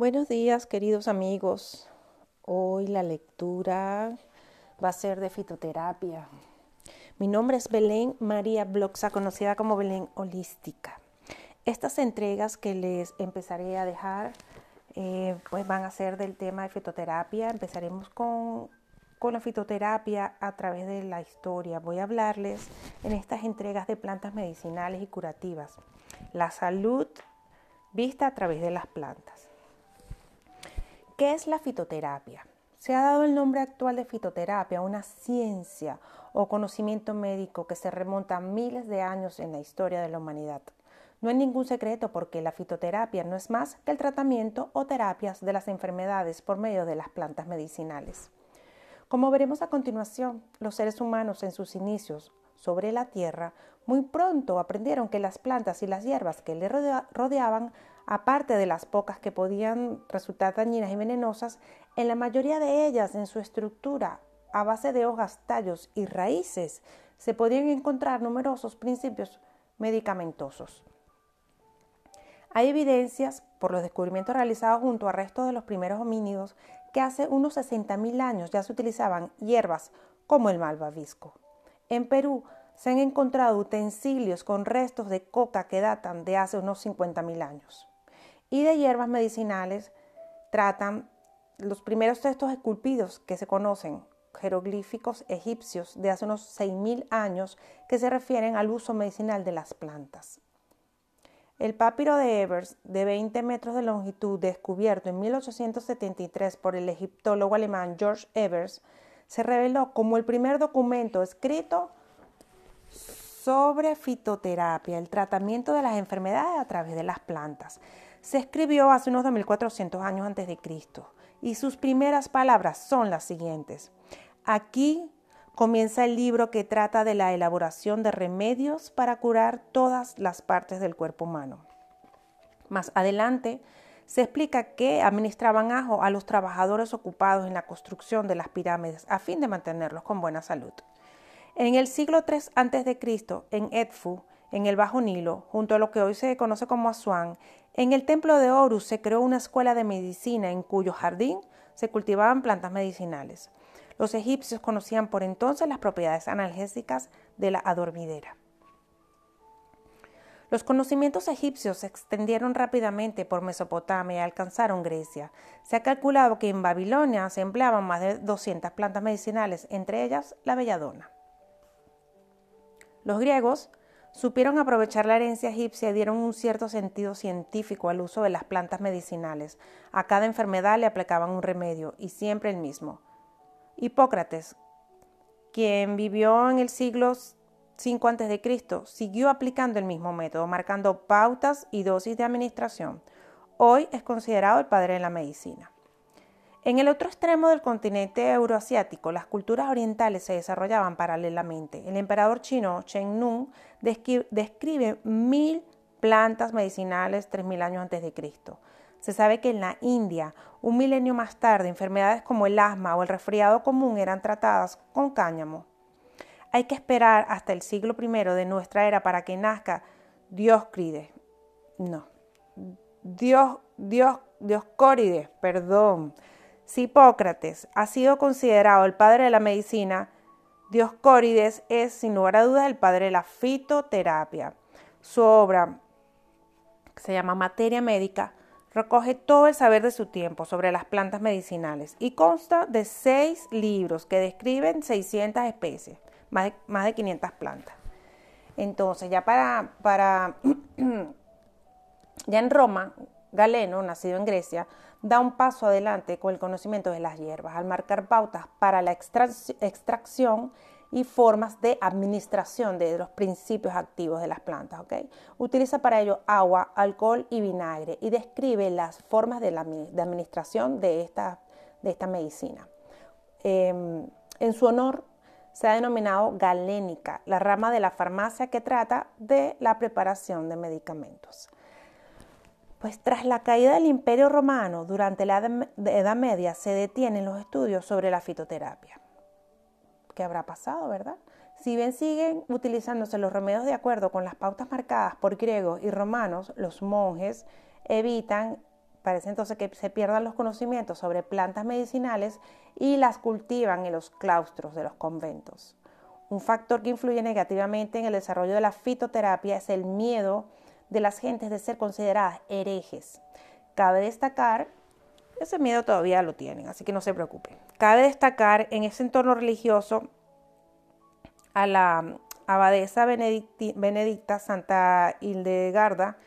Buenos días, queridos amigos. Hoy la lectura va a ser de fitoterapia. Mi nombre es Belén María Bloxa, conocida como Belén Holística. Estas entregas que les empezaré a dejar eh, pues van a ser del tema de fitoterapia. Empezaremos con, con la fitoterapia a través de la historia. Voy a hablarles en estas entregas de plantas medicinales y curativas. La salud vista a través de las plantas. ¿Qué es la fitoterapia? Se ha dado el nombre actual de fitoterapia a una ciencia o conocimiento médico que se remonta a miles de años en la historia de la humanidad. No hay ningún secreto porque la fitoterapia no es más que el tratamiento o terapias de las enfermedades por medio de las plantas medicinales. Como veremos a continuación, los seres humanos en sus inicios sobre la tierra muy pronto aprendieron que las plantas y las hierbas que le rodeaban aparte de las pocas que podían resultar dañinas y venenosas, en la mayoría de ellas en su estructura, a base de hojas, tallos y raíces, se podían encontrar numerosos principios medicamentosos. Hay evidencias por los descubrimientos realizados junto a restos de los primeros homínidos que hace unos 60.000 años ya se utilizaban hierbas como el malvavisco. En Perú se han encontrado utensilios con restos de coca que datan de hace unos 50.000 años y de hierbas medicinales tratan los primeros textos esculpidos que se conocen, jeroglíficos egipcios de hace unos 6.000 años que se refieren al uso medicinal de las plantas. El papiro de Evers, de 20 metros de longitud, descubierto en 1873 por el egiptólogo alemán George Evers, se reveló como el primer documento escrito sobre fitoterapia, el tratamiento de las enfermedades a través de las plantas se escribió hace unos 2400 años antes de Cristo y sus primeras palabras son las siguientes. Aquí comienza el libro que trata de la elaboración de remedios para curar todas las partes del cuerpo humano. Más adelante se explica que administraban ajo a los trabajadores ocupados en la construcción de las pirámides a fin de mantenerlos con buena salud. En el siglo III a.C., en Edfu, en el Bajo Nilo, junto a lo que hoy se conoce como Asuán, en el templo de Horus se creó una escuela de medicina en cuyo jardín se cultivaban plantas medicinales. Los egipcios conocían por entonces las propiedades analgésicas de la adormidera. Los conocimientos egipcios se extendieron rápidamente por Mesopotamia y alcanzaron Grecia. Se ha calculado que en Babilonia se empleaban más de 200 plantas medicinales, entre ellas la belladona. Los griegos supieron aprovechar la herencia egipcia y dieron un cierto sentido científico al uso de las plantas medicinales. A cada enfermedad le aplicaban un remedio y siempre el mismo. Hipócrates, quien vivió en el siglo V a.C., siguió aplicando el mismo método, marcando pautas y dosis de administración. Hoy es considerado el padre de la medicina. En el otro extremo del continente euroasiático, las culturas orientales se desarrollaban paralelamente. El emperador chino Chen Nung describe mil plantas medicinales tres mil años antes de Cristo. Se sabe que en la India, un milenio más tarde, enfermedades como el asma o el resfriado común eran tratadas con cáñamo. Hay que esperar hasta el siglo I de nuestra era para que nazca Dioscrides. No. Dios, Dios, Dioscórides, perdón si Hipócrates ha sido considerado el padre de la medicina, Dioscórides es sin lugar a dudas el padre de la fitoterapia. Su obra, que se llama Materia Médica, recoge todo el saber de su tiempo sobre las plantas medicinales y consta de seis libros que describen 600 especies, más de, más de 500 plantas. Entonces, ya para, para ya en Roma, Galeno, nacido en Grecia, da un paso adelante con el conocimiento de las hierbas, al marcar pautas para la extracción y formas de administración de los principios activos de las plantas. Utiliza para ello agua, alcohol y vinagre y describe las formas de, administración de esta, de esta medicina. Em, en su honor se ha denominado galénica, la rama de la farmacia que trata de la preparación de medicamentos. Pues tras la caída del Imperio Romano durante la Edad Media se detienen los estudios sobre la fitoterapia. ¿Qué habrá pasado, verdad? Si bien siguen utilizándose los remedios de acuerdo con las pautas marcadas por griegos y romanos, los monjes evitan parece entonces que se pierdan los conocimientos sobre plantas medicinales y las cultivan en los claustros de los conventos. Un factor que influye negativamente en el desarrollo de la fitoterapia es el miedo de las gentes de ser consideradas herejes. Cabe destacar, ese miedo todavía lo tienen, así que no se preocupen. Cabe destacar en ese entorno religioso a la abadesa benedicta Santa Hildegarda,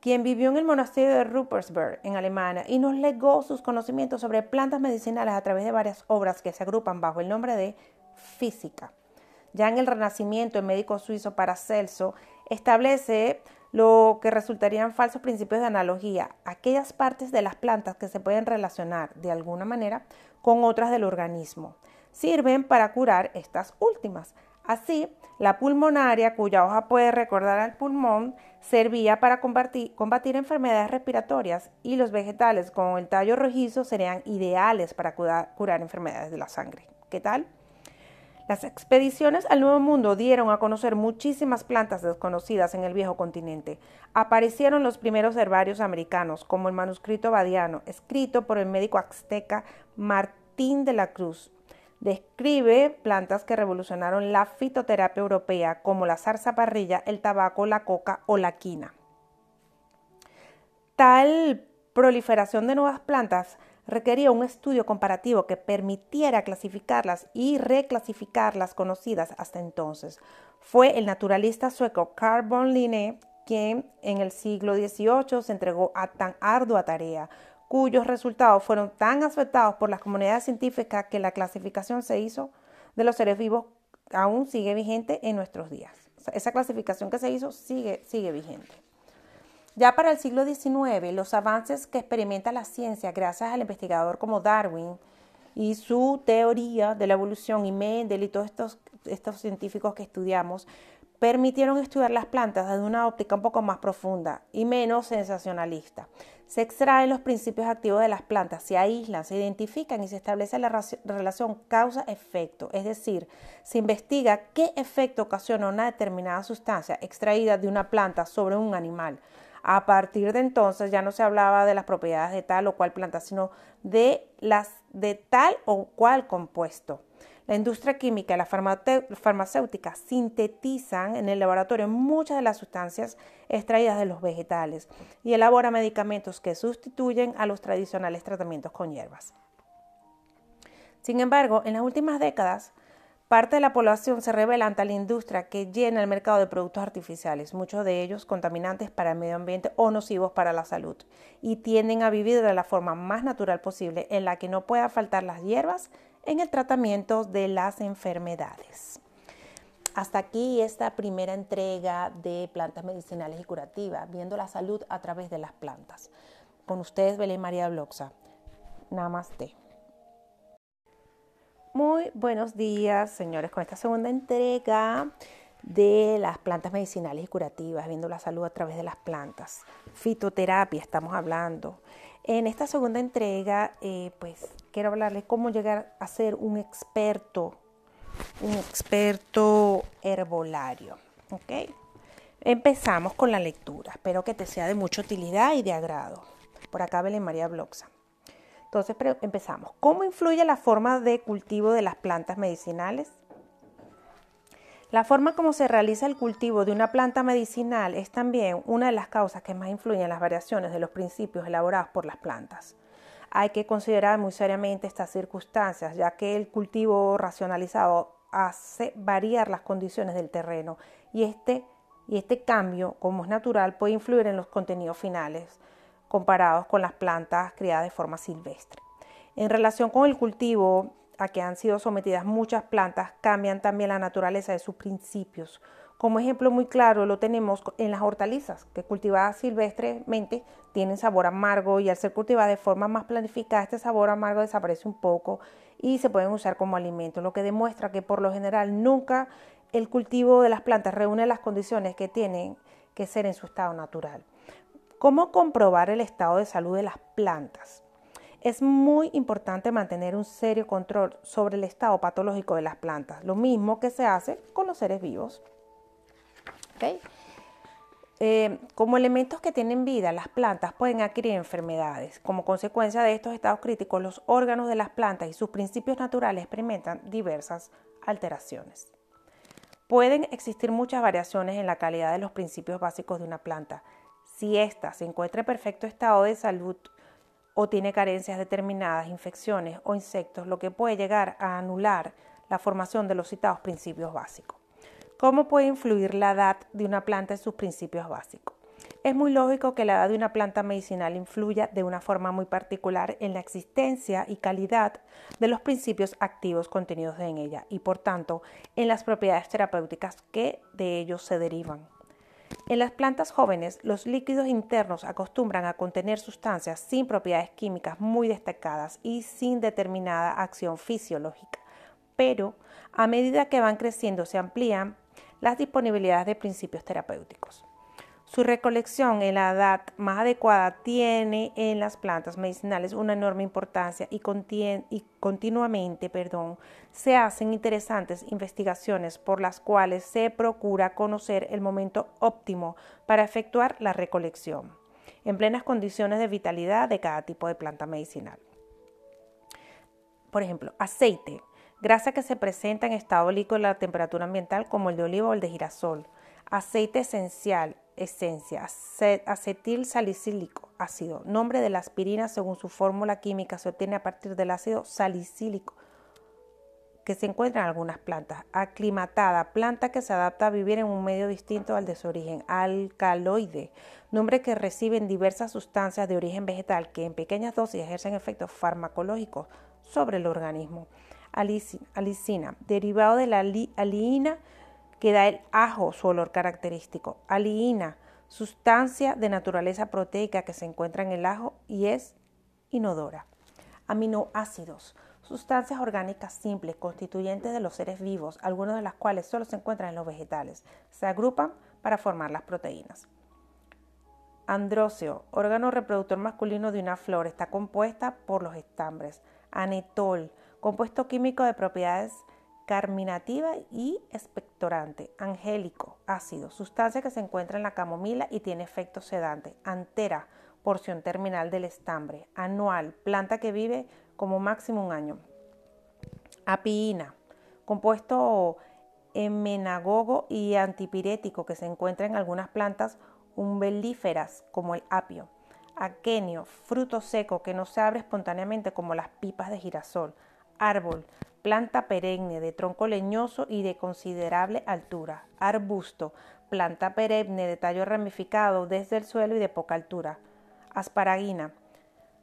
quien vivió en el monasterio de Ruppersberg, en Alemania, y nos legó sus conocimientos sobre plantas medicinales a través de varias obras que se agrupan bajo el nombre de Física. Ya en el Renacimiento, el médico suizo Paracelso establece lo que resultarían falsos principios de analogía, aquellas partes de las plantas que se pueden relacionar de alguna manera con otras del organismo. Sirven para curar estas últimas. Así, la pulmonaria, cuya hoja puede recordar al pulmón, servía para combatir, enfermedades respiratorias y los vegetales con el tallo rojizo serían ideales para curar enfermedades de la sangre. ¿Qué tal? Las expediciones al Nuevo Mundo dieron a conocer muchísimas plantas desconocidas en el viejo continente. Aparecieron los primeros herbarios americanos, como el manuscrito badiano, escrito por el médico azteca Martín de la Cruz. Describe plantas que revolucionaron la fitoterapia europea, como la zarzaparrilla, el tabaco, la coca o la quina. Tal proliferación de nuevas plantas requería un estudio comparativo que permitiera clasificarlas y reclasificar las conocidas hasta entonces. Fue el naturalista sueco Carl von Linné quien en el siglo XVIII se entregó a tan ardua tarea, cuyos resultados fueron tan aceptados por las comunidades científicas que la clasificación se hizo de los seres vivos aún sigue vigente en nuestros días. esa clasificación que se hizo sigue, sigue vigente. Ya para el siglo XIX, los avances que experimenta la ciencia gracias al investigador como Darwin y su teoría de la evolución y Mendel y todos estos, estos científicos que estudiamos permitieron estudiar las plantas desde una óptica un poco más profunda y menos sensacionalista. Se extraen los principios activos de las plantas, se aíslan, se identifican y se establece la relación causa-efecto, es decir, se investiga qué efecto ocasiona una determinada sustancia extraída de una planta sobre un animal. A partir de entonces ya no se hablaba de las propiedades de tal o cual planta, sino de las de tal o cual compuesto. La industria química y la farmacéutica sintetizan en el laboratorio muchas de las sustancias extraídas de los vegetales y elabora medicamentos que sustituyen a los tradicionales tratamientos con hierbas. Sin embargo, en las últimas décadas, Parte de la población se revela ante la industria que llena el mercado de productos artificiales, muchos de ellos contaminantes para el medio ambiente o nocivos para la salud, y tienden a vivir de la forma más natural posible en la que no pueda faltar las hierbas en el tratamiento de las enfermedades. Hasta aquí esta primera entrega de plantas medicinales y curativas, viendo la salud a través de las plantas. Con ustedes, Belén María Bloxa. Namaste. Muy buenos días, señores, con esta segunda entrega de las plantas medicinales y curativas, viendo la salud a través de las plantas. Fitoterapia estamos hablando. En esta segunda entrega, eh, pues quiero hablarles cómo llegar a ser un experto, un experto herbolario. ¿Ok? Empezamos con la lectura. Espero que te sea de mucha utilidad y de agrado. Por acá Belén María Bloxa. Entonces empezamos. ¿Cómo influye la forma de cultivo de las plantas medicinales? La forma como se realiza el cultivo de una planta medicinal es también una de las causas que más influyen en las variaciones de los principios elaborados por las plantas. Hay que considerar muy seriamente estas circunstancias, ya que el cultivo racionalizado hace variar las condiciones del terreno y este, y este cambio, como es natural, puede influir en los contenidos finales comparados con las plantas criadas de forma silvestre. En relación con el cultivo a que han sido sometidas muchas plantas, cambian también la naturaleza de sus principios. Como ejemplo muy claro lo tenemos en las hortalizas, que cultivadas silvestremente tienen sabor amargo y al ser cultivadas de forma más planificada, este sabor amargo desaparece un poco y se pueden usar como alimento, lo que demuestra que por lo general nunca el cultivo de las plantas reúne las condiciones que tienen que ser en su estado natural. ¿Cómo comprobar el estado de salud de las plantas? Es muy importante mantener un serio control sobre el estado patológico de las plantas, lo mismo que se hace con los seres vivos. Eh, como elementos que tienen vida, las plantas pueden adquirir enfermedades. Como consecuencia de estos estados críticos, los órganos de las plantas y sus principios naturales experimentan diversas alteraciones. Pueden existir muchas variaciones en la calidad de los principios básicos de una planta. Si ésta se encuentra en perfecto estado de salud o tiene carencias determinadas, infecciones o insectos, lo que puede llegar a anular la formación de los citados principios básicos. ¿Cómo puede influir la edad de una planta en sus principios básicos? Es muy lógico que la edad de una planta medicinal influya de una forma muy particular en la existencia y calidad de los principios activos contenidos en ella y por tanto en las propiedades terapéuticas que de ellos se derivan. En las plantas jóvenes, los líquidos internos acostumbran a contener sustancias sin propiedades químicas muy destacadas y sin determinada acción fisiológica, pero a medida que van creciendo se amplían las disponibilidades de principios terapéuticos. Su recolección en la edad más adecuada tiene en las plantas medicinales una enorme importancia y, continuamente perdón, se hacen interesantes investigaciones por las cuales se procura conocer el momento óptimo para efectuar la recolección, en plenas condiciones de vitalidad de cada tipo de planta medicinal. Por ejemplo, aceite grasa que se presenta en estado líquido a la temperatura ambiental como el de oliva o el de girasol, aceite esencial, esencia, acetil salicílico, ácido, nombre de la aspirina según su fórmula química se obtiene a partir del ácido salicílico que se encuentra en algunas plantas, aclimatada, planta que se adapta a vivir en un medio distinto al de su origen, alcaloide, nombre que reciben diversas sustancias de origen vegetal que en pequeñas dosis ejercen efectos farmacológicos sobre el organismo. Alicina, derivado de la aliina que da el ajo, su olor característico. Aliina, sustancia de naturaleza proteica que se encuentra en el ajo y es inodora. Aminoácidos, sustancias orgánicas simples constituyentes de los seres vivos, algunas de las cuales solo se encuentran en los vegetales. Se agrupan para formar las proteínas. Andróceo, órgano reproductor masculino de una flor, está compuesta por los estambres. Anetol, compuesto químico de propiedades carminativa y expectorante, angélico, ácido, sustancia que se encuentra en la camomila y tiene efecto sedante, antera, porción terminal del estambre, anual, planta que vive como máximo un año, apiína, compuesto emenagogo y antipirético que se encuentra en algunas plantas umbelíferas como el apio, aquenio, fruto seco que no se abre espontáneamente como las pipas de girasol, árbol, planta perenne de tronco leñoso y de considerable altura, arbusto, planta perenne de tallo ramificado desde el suelo y de poca altura, asparagina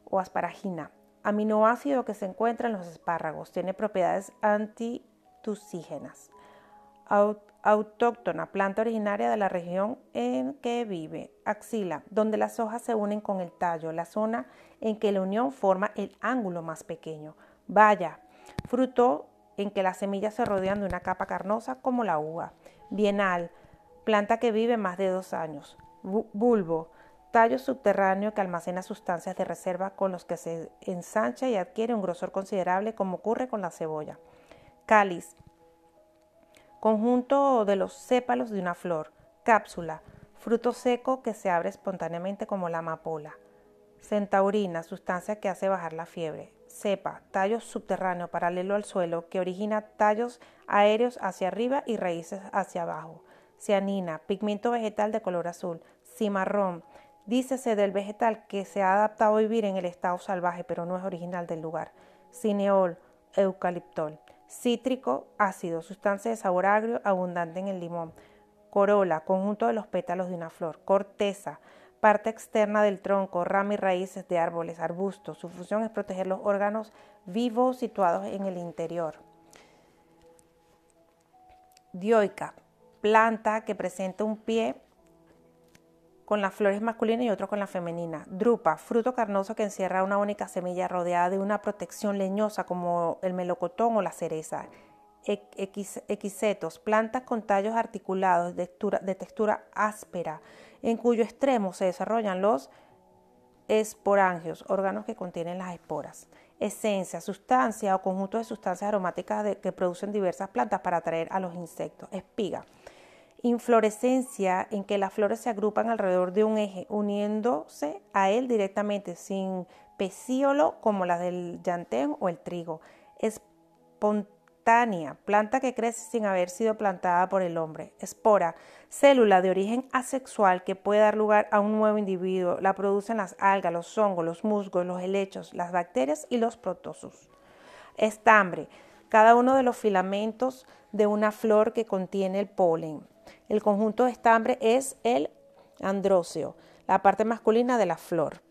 o asparagina, aminoácido que se encuentra en los espárragos, tiene propiedades antitusígenas, autóctona, planta originaria de la región en que vive, axila, donde las hojas se unen con el tallo, la zona en que la unión forma el ángulo más pequeño, vaya, fruto en que las semillas se rodean de una capa carnosa como la uva. Bienal, planta que vive más de dos años. Bulbo, tallo subterráneo que almacena sustancias de reserva con los que se ensancha y adquiere un grosor considerable como ocurre con la cebolla. Cáliz, conjunto de los sépalos de una flor. Cápsula, fruto seco que se abre espontáneamente como la amapola. Centaurina, sustancia que hace bajar la fiebre cepa, tallo subterráneo paralelo al suelo que origina tallos aéreos hacia arriba y raíces hacia abajo. Cianina, pigmento vegetal de color azul. Cimarrón, dícese del vegetal que se ha adaptado a vivir en el estado salvaje pero no es original del lugar. Cineol, eucaliptol. Cítrico, ácido, sustancia de sabor agrio abundante en el limón. Corola, conjunto de los pétalos de una flor. Corteza, parte externa del tronco, rama y raíces de árboles, arbustos. Su función es proteger los órganos vivos situados en el interior. Dioica, planta que presenta un pie con las flores masculinas y otro con la femenina. Drupa, fruto carnoso que encierra una única semilla rodeada de una protección leñosa como el melocotón o la cereza. Equisetos, plantas con tallos articulados de textura, áspera, en cuyo extremo se desarrollan los esporangios, órganos que contienen las esporas. Esencia, sustancia o conjunto de sustancias aromáticas que producen diversas plantas para atraer a los insectos. Espiga, Inflorescencia en que las flores se agrupan alrededor de un eje, uniéndose a él directamente, sin pecíolo como la del llantén o el trigo. Espontánea, planta que crece sin haber sido plantada por el hombre. Espora, célula de origen asexual que puede dar lugar a un nuevo individuo. La producen las algas, los hongos, los musgos, los helechos, las bacterias y los protozoos. Estambre, cada uno de los filamentos de una flor que contiene el polen. El conjunto de estambre es el andróceo, la parte masculina de la flor.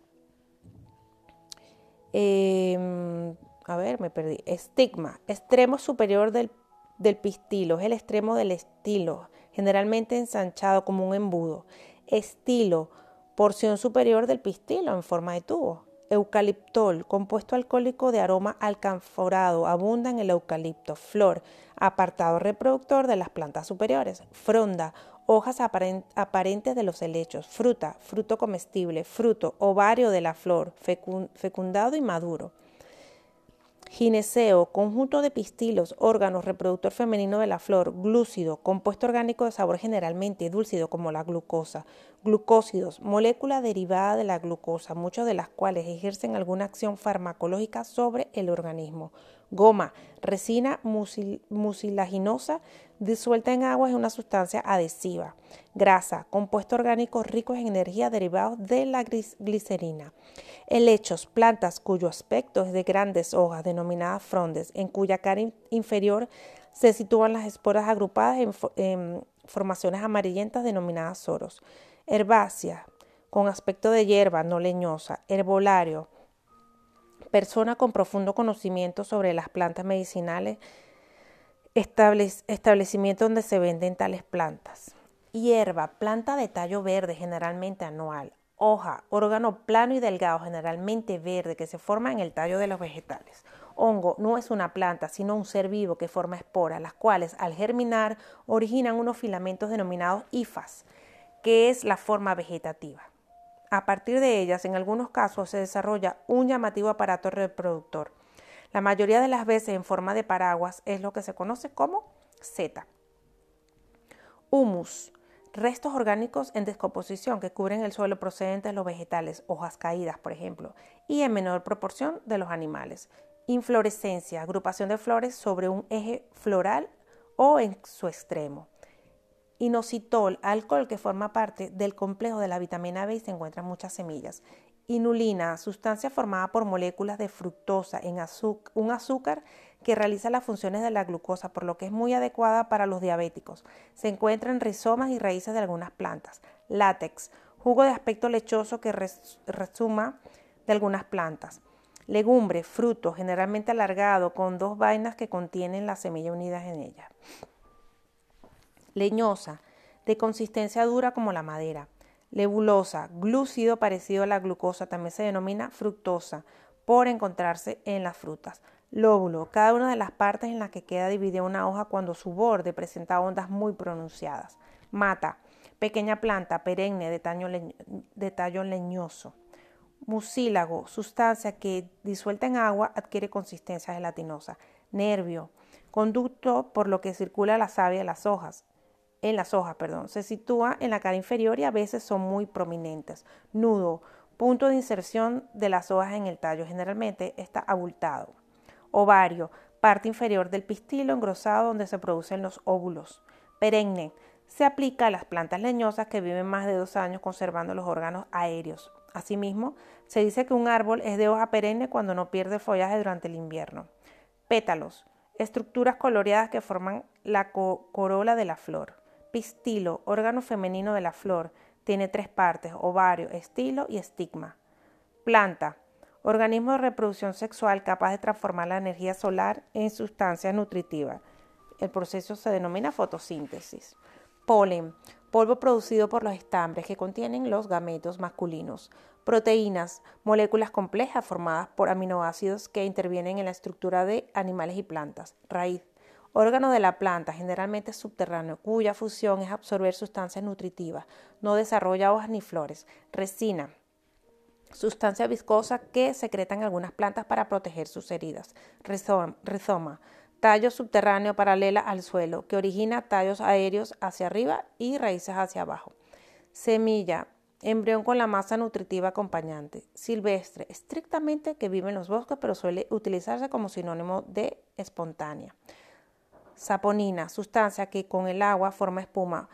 Em, a ver, me perdí. Estigma, extremo superior del, del pistilo, es el extremo del estilo, generalmente ensanchado como un embudo. Estilo, porción superior del pistilo en forma de tubo. Eucaliptol, compuesto alcohólico de aroma alcanforado, abunda en el eucalipto. Flor, apartado reproductor de las plantas superiores. Fronda, hojas aparentes de los helechos. Fruta, fruto comestible. Fruto, ovario de la flor, fecundado y maduro. Gineceo, conjunto de pistilos, órganos, reproductor femenino de la flor, glúcido, compuesto orgánico de sabor generalmente dúlcido como la glucosa, glucósidos, molécula derivada de la glucosa, muchos de las cuales ejercen alguna acción farmacológica sobre el organismo. Goma, resina mucilaginosa disuelta en agua es una sustancia adhesiva. Grasa, compuesto orgánico rico en energía derivados de la glicerina. Helechos, plantas cuyo aspecto es de grandes hojas denominadas frondes, en cuya cara inferior se sitúan las esporas agrupadas en, formaciones amarillentas denominadas soros. Herbácea, con aspecto de hierba no leñosa. Herbolario, persona con profundo conocimiento sobre las plantas medicinales, establecimiento donde se venden tales plantas. Hierba, planta de tallo verde, generalmente anual hoja, órgano plano y delgado, generalmente verde, que se forma en el tallo de los vegetales. Hongo no es una planta, sino un ser vivo que forma esporas, las cuales al germinar originan unos filamentos denominados hifas, que es la forma vegetativa. A partir de ellas, en algunos casos, se desarrolla un llamativo aparato reproductor. La mayoría de las veces en forma de paraguas es lo que se conoce como zeta. Humus restos orgánicos en descomposición que cubren el suelo procedentes de los vegetales, hojas caídas, por ejemplo, y en menor proporción de los animales. Inflorescencia, agrupación de flores sobre un eje floral o en su extremo. Inositol, alcohol que forma parte del complejo de la vitamina B y se encuentra en muchas semillas. Inulina, sustancia formada por moléculas de fructosa en un azúcar que realiza las funciones de la glucosa, por lo que es muy adecuada para los diabéticos. Se encuentra en rizomas y raíces de algunas plantas. Látex, jugo de aspecto lechoso que resuma de algunas plantas. Legumbre, fruto, generalmente alargado, con dos vainas que contienen la semilla unidas en ella. Leñosa, de consistencia dura como la madera. Lebulosa, glúcido parecido a la glucosa, también se denomina fructosa por encontrarse en las frutas. Lóbulo, cada una de las partes en las que queda dividida una hoja cuando su borde presenta ondas muy pronunciadas. Mata, pequeña planta perenne de, de tallo leñoso. Mucílago, sustancia que disuelta en agua adquiere consistencia gelatinosa. Nervio, conducto por lo que circula la savia de las hojas en las hojas, perdón, se sitúa en la cara inferior y a veces son muy prominentes. Nudo, punto de inserción de las hojas en el tallo, generalmente está abultado. Ovario, parte inferior del pistilo engrosado donde se producen los óvulos. Perenne, se aplica a las plantas leñosas que viven más de dos años conservando los órganos aéreos. Asimismo, se dice que un árbol es de hoja perenne cuando no pierde follaje durante el invierno. Pétalos, estructuras coloreadas que forman la corola de la flor. Pistilo, órgano femenino de la flor, tiene tres partes, ovario, estilo y estigma. Planta, organismo de reproducción sexual capaz de transformar la energía solar en sustancias nutritivas. El proceso se denomina fotosíntesis. Polen, polvo producido por los estambres que contienen los gametos masculinos. Proteínas, moléculas complejas formadas por aminoácidos que intervienen en la estructura de animales y plantas. Raíz, órgano de la planta, generalmente subterráneo, cuya función es absorber sustancias nutritivas. No desarrolla hojas ni flores. Resina, sustancia viscosa que secretan algunas plantas para proteger sus heridas. Rizoma, Tallo subterráneo paralela al suelo, que origina tallos aéreos hacia arriba y raíces hacia abajo. Semilla, embrión con la masa nutritiva acompañante. Silvestre, estrictamente que vive en los bosques, pero suele utilizarse como sinónimo de espontánea. Saponina, sustancia que con el agua forma espuma,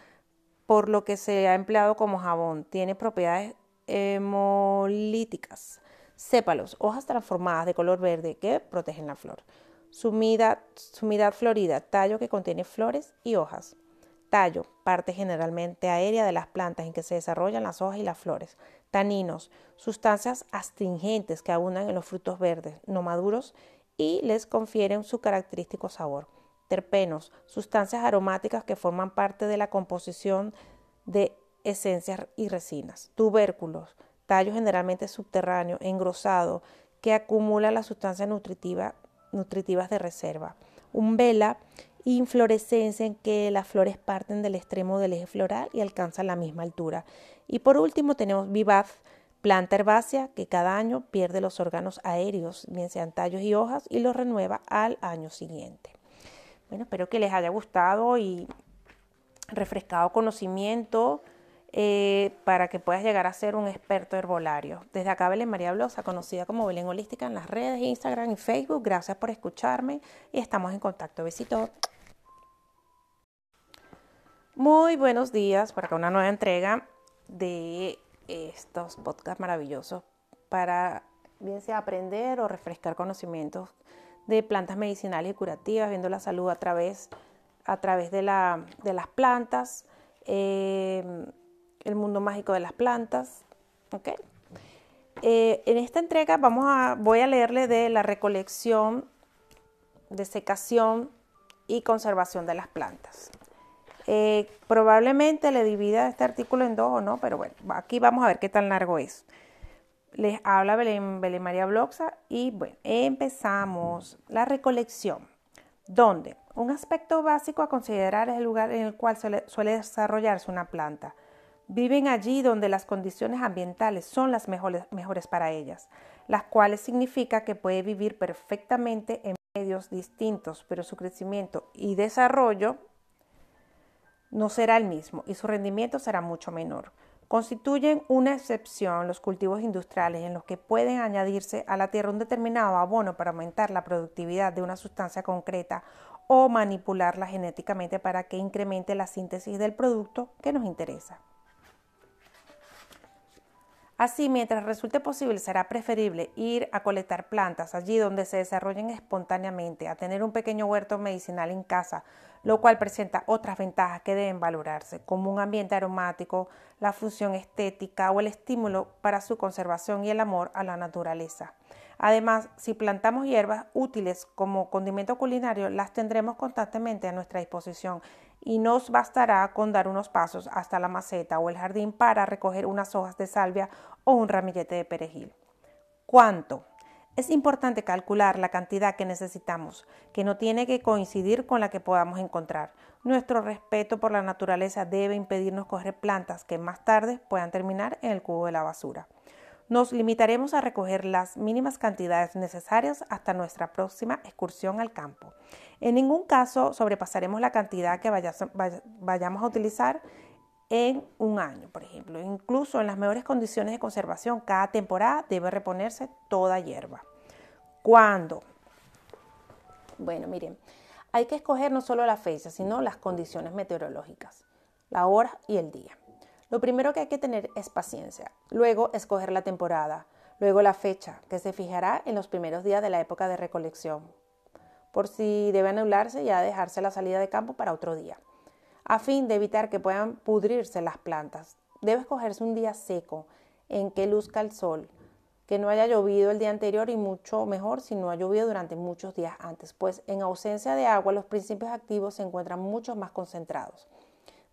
por lo que se ha empleado como jabón. Tiene propiedades hemolíticas. Sépalos, hojas transformadas de color verde que protegen la flor. Sumidad, sumidad florida, tallo que contiene flores y hojas. Tallo, parte generalmente aérea de las plantas en que se desarrollan las hojas y las flores. Taninos, sustancias astringentes que abundan en los frutos verdes, no maduros, y les confieren su característico sabor. Terpenos, sustancias aromáticas que forman parte de la composición de esencias y resinas. Tubérculos, tallo generalmente subterráneo, engrosado, que acumula las sustancias nutritivas de reserva. Umbela, inflorescencia en que las flores parten del extremo del eje floral y alcanzan la misma altura. Y por último tenemos vivaz, planta herbácea que cada año pierde los órganos aéreos, bien sean tallos y hojas, y los renueva al año siguiente. Bueno, espero que les haya gustado y refrescado conocimiento eh, para que puedas llegar a ser un experto herbolario. Desde acá Belén María Blosa, conocida como Belén Holística en las redes, Instagram y Facebook. Gracias por escucharme y estamos en contacto. Besitos. Muy buenos días para una nueva entrega de estos podcasts maravillosos para bien sea aprender o refrescar conocimientos de plantas medicinales y curativas, viendo la salud a través, a través de, la, de las plantas. Eh, el mundo mágico de las plantas. Eh, en esta entrega vamos a, voy a leerle de la recolección, de secación y conservación de las plantas. Eh, probablemente le divida este artículo en dos o no, pero bueno, aquí vamos a ver qué tan largo es. Les habla Belén, María Bloxa y bueno, empezamos la recolección, donde un aspecto básico a considerar es el lugar en el cual suele desarrollarse una planta. Viven allí donde las condiciones ambientales son las mejores, mejores para ellas, las cuales significa que puede vivir perfectamente en medios distintos, pero su crecimiento y desarrollo no será el mismo y su rendimiento será mucho menor. Constituyen una excepción los cultivos industriales en los que pueden añadirse a la tierra un determinado abono para aumentar la productividad de una sustancia concreta o manipularla genéticamente para que incremente la síntesis del producto que nos interesa. Así, mientras resulte posible, será preferible ir a colectar plantas allí donde se desarrollen espontáneamente, a tener un pequeño huerto medicinal en casa, lo cual presenta otras ventajas que deben valorarse, como un ambiente aromático, la función estética o el estímulo para su conservación y el amor a la naturaleza. Además, si plantamos hierbas útiles como condimento culinario, las tendremos constantemente a nuestra disposición y nos bastará con dar unos pasos hasta la maceta o el jardín para recoger unas hojas de salvia o un ramillete de perejil. ¿Cuánto? Es importante calcular la cantidad que necesitamos, que no tiene que coincidir con la que podamos encontrar. Nuestro respeto por la naturaleza debe impedirnos coger plantas que más tarde puedan terminar en el cubo de la basura. Nos limitaremos a recoger las mínimas cantidades necesarias hasta nuestra próxima excursión al campo. En ningún caso sobrepasaremos la cantidad que vayamos a utilizar en un año, por ejemplo. Incluso en las mejores condiciones de conservación, cada temporada debe reponerse toda hierba. ¿Cuándo? Bueno, miren, hay que escoger no solo la fecha, sino las condiciones meteorológicas, la hora y el día. Lo primero que hay que tener es paciencia, luego escoger la temporada, luego la fecha, que se fijará en los primeros días de la época de recolección, por si debe anularse ya dejarse la salida de campo para otro día, a fin de evitar que puedan pudrirse las plantas. Debe escogerse un día seco en que luzca el sol, que no haya llovido el día anterior y mucho mejor si no ha llovido durante muchos días antes, pues en ausencia de agua los principios activos se encuentran mucho más concentrados.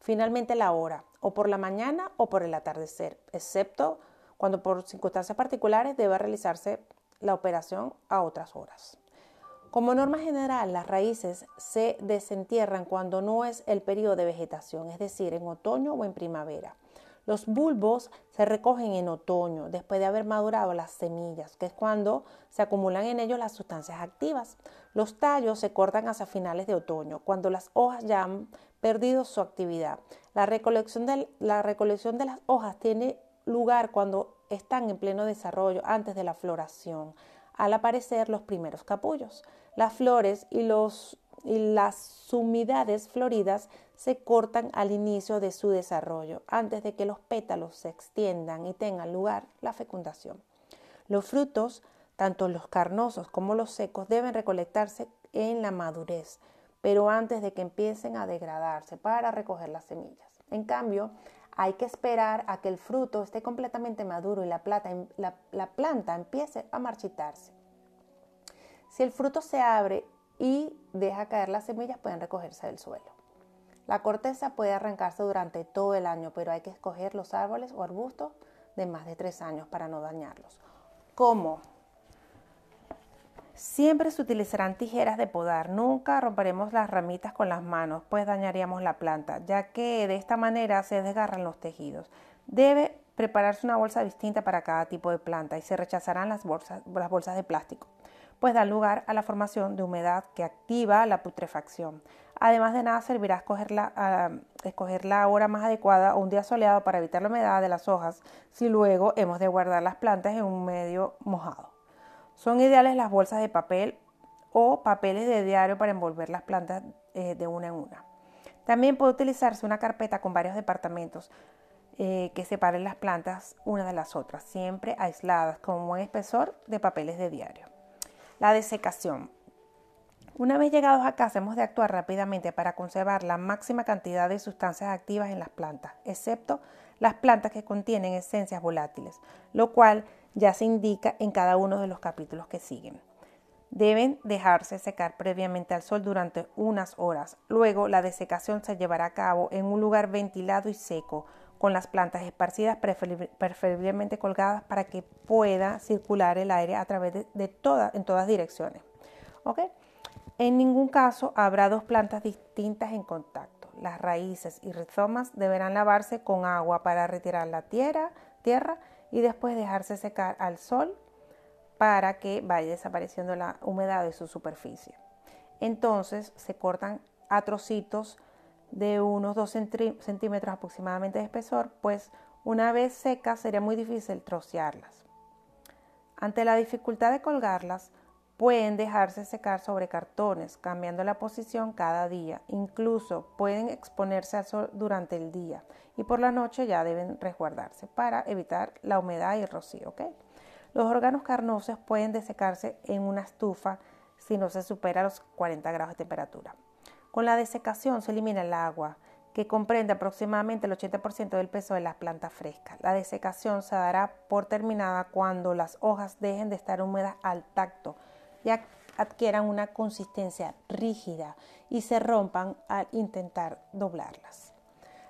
Finalmente la hora, o por la mañana o por el atardecer, excepto cuando por circunstancias particulares debe realizarse la operación a otras horas. Como norma general, las raíces se desentierran cuando no es el periodo de vegetación, es decir, en otoño o en primavera. Los bulbos se recogen en otoño, después de haber madurado las semillas, que es cuando se acumulan en ellos las sustancias activas. Los tallos se cortan hacia finales de otoño, cuando las hojas ya han perdido su actividad. La recolección de, la recolección de las hojas tiene lugar cuando están en pleno desarrollo, antes de la floración, al aparecer los primeros capullos. Las flores y, los, y las sumidades floridas se cortan al inicio de su desarrollo, antes de que los pétalos se extiendan y tengan lugar la fecundación. Los frutos, tanto los carnosos como los secos, deben recolectarse en la madurez, pero antes de que empiecen a degradarse para recoger las semillas. En cambio, hay que esperar a que el fruto esté completamente maduro y la, la planta empiece a marchitarse. Si el fruto se abre y deja caer las semillas, pueden recogerse del suelo. La corteza puede arrancarse durante todo el año, pero hay que escoger los árboles o arbustos de más de tres años para no dañarlos. ¿Cómo? Siempre se utilizarán tijeras de podar. Nunca romperemos las ramitas con las manos, pues dañaríamos la planta, ya que de esta manera se desgarran los tejidos. Debe prepararse una bolsa distinta para cada tipo de planta y se rechazarán las bolsas, de plástico, pues dan lugar a la formación de humedad que activa la putrefacción. Además de nada servirá escoger la, escoger la hora más adecuada o un día soleado para evitar la humedad de las hojas si luego hemos de guardar las plantas en un medio mojado. Son ideales las bolsas de papel o papeles de diario para envolver las plantas eh, de una en una. También puede utilizarse una carpeta con varios departamentos eh, que separen las plantas una de las otras, siempre aisladas con un buen espesor de papeles de diario. La desecación. Una vez llegados a casa hemos de actuar rápidamente para conservar la máxima cantidad de sustancias activas en las plantas, excepto las plantas que contienen esencias volátiles, lo cual ya se indica en cada uno de los capítulos que siguen. Deben dejarse secar previamente al sol durante unas horas. Luego la desecación se llevará a cabo en un lugar ventilado y seco, con las plantas esparcidas preferiblemente colgadas para que pueda circular el aire a través de, en todas direcciones. En ningún caso habrá dos plantas distintas en contacto. Las raíces y rizomas deberán lavarse con agua para retirar la tierra, tierra y después dejarse secar al sol para que vaya desapareciendo la humedad de su superficie. Entonces se cortan a trocitos de unos 2 centímetros aproximadamente de espesor, pues una vez secas sería muy difícil trocearlas. Ante la dificultad de colgarlas, Pueden dejarse secar sobre cartones, cambiando la posición cada día. Incluso pueden exponerse al sol durante el día y por la noche ya deben resguardarse para evitar la humedad y el rocío. Los órganos carnosos pueden desecarse en una estufa si no se supera los 40 grados de temperatura. Con la desecación se elimina el agua, que comprende aproximadamente el 80% del peso de las plantas frescas. La desecación se dará por terminada cuando las hojas dejen de estar húmedas al tacto y adquieran una consistencia rígida y se rompan al intentar doblarlas.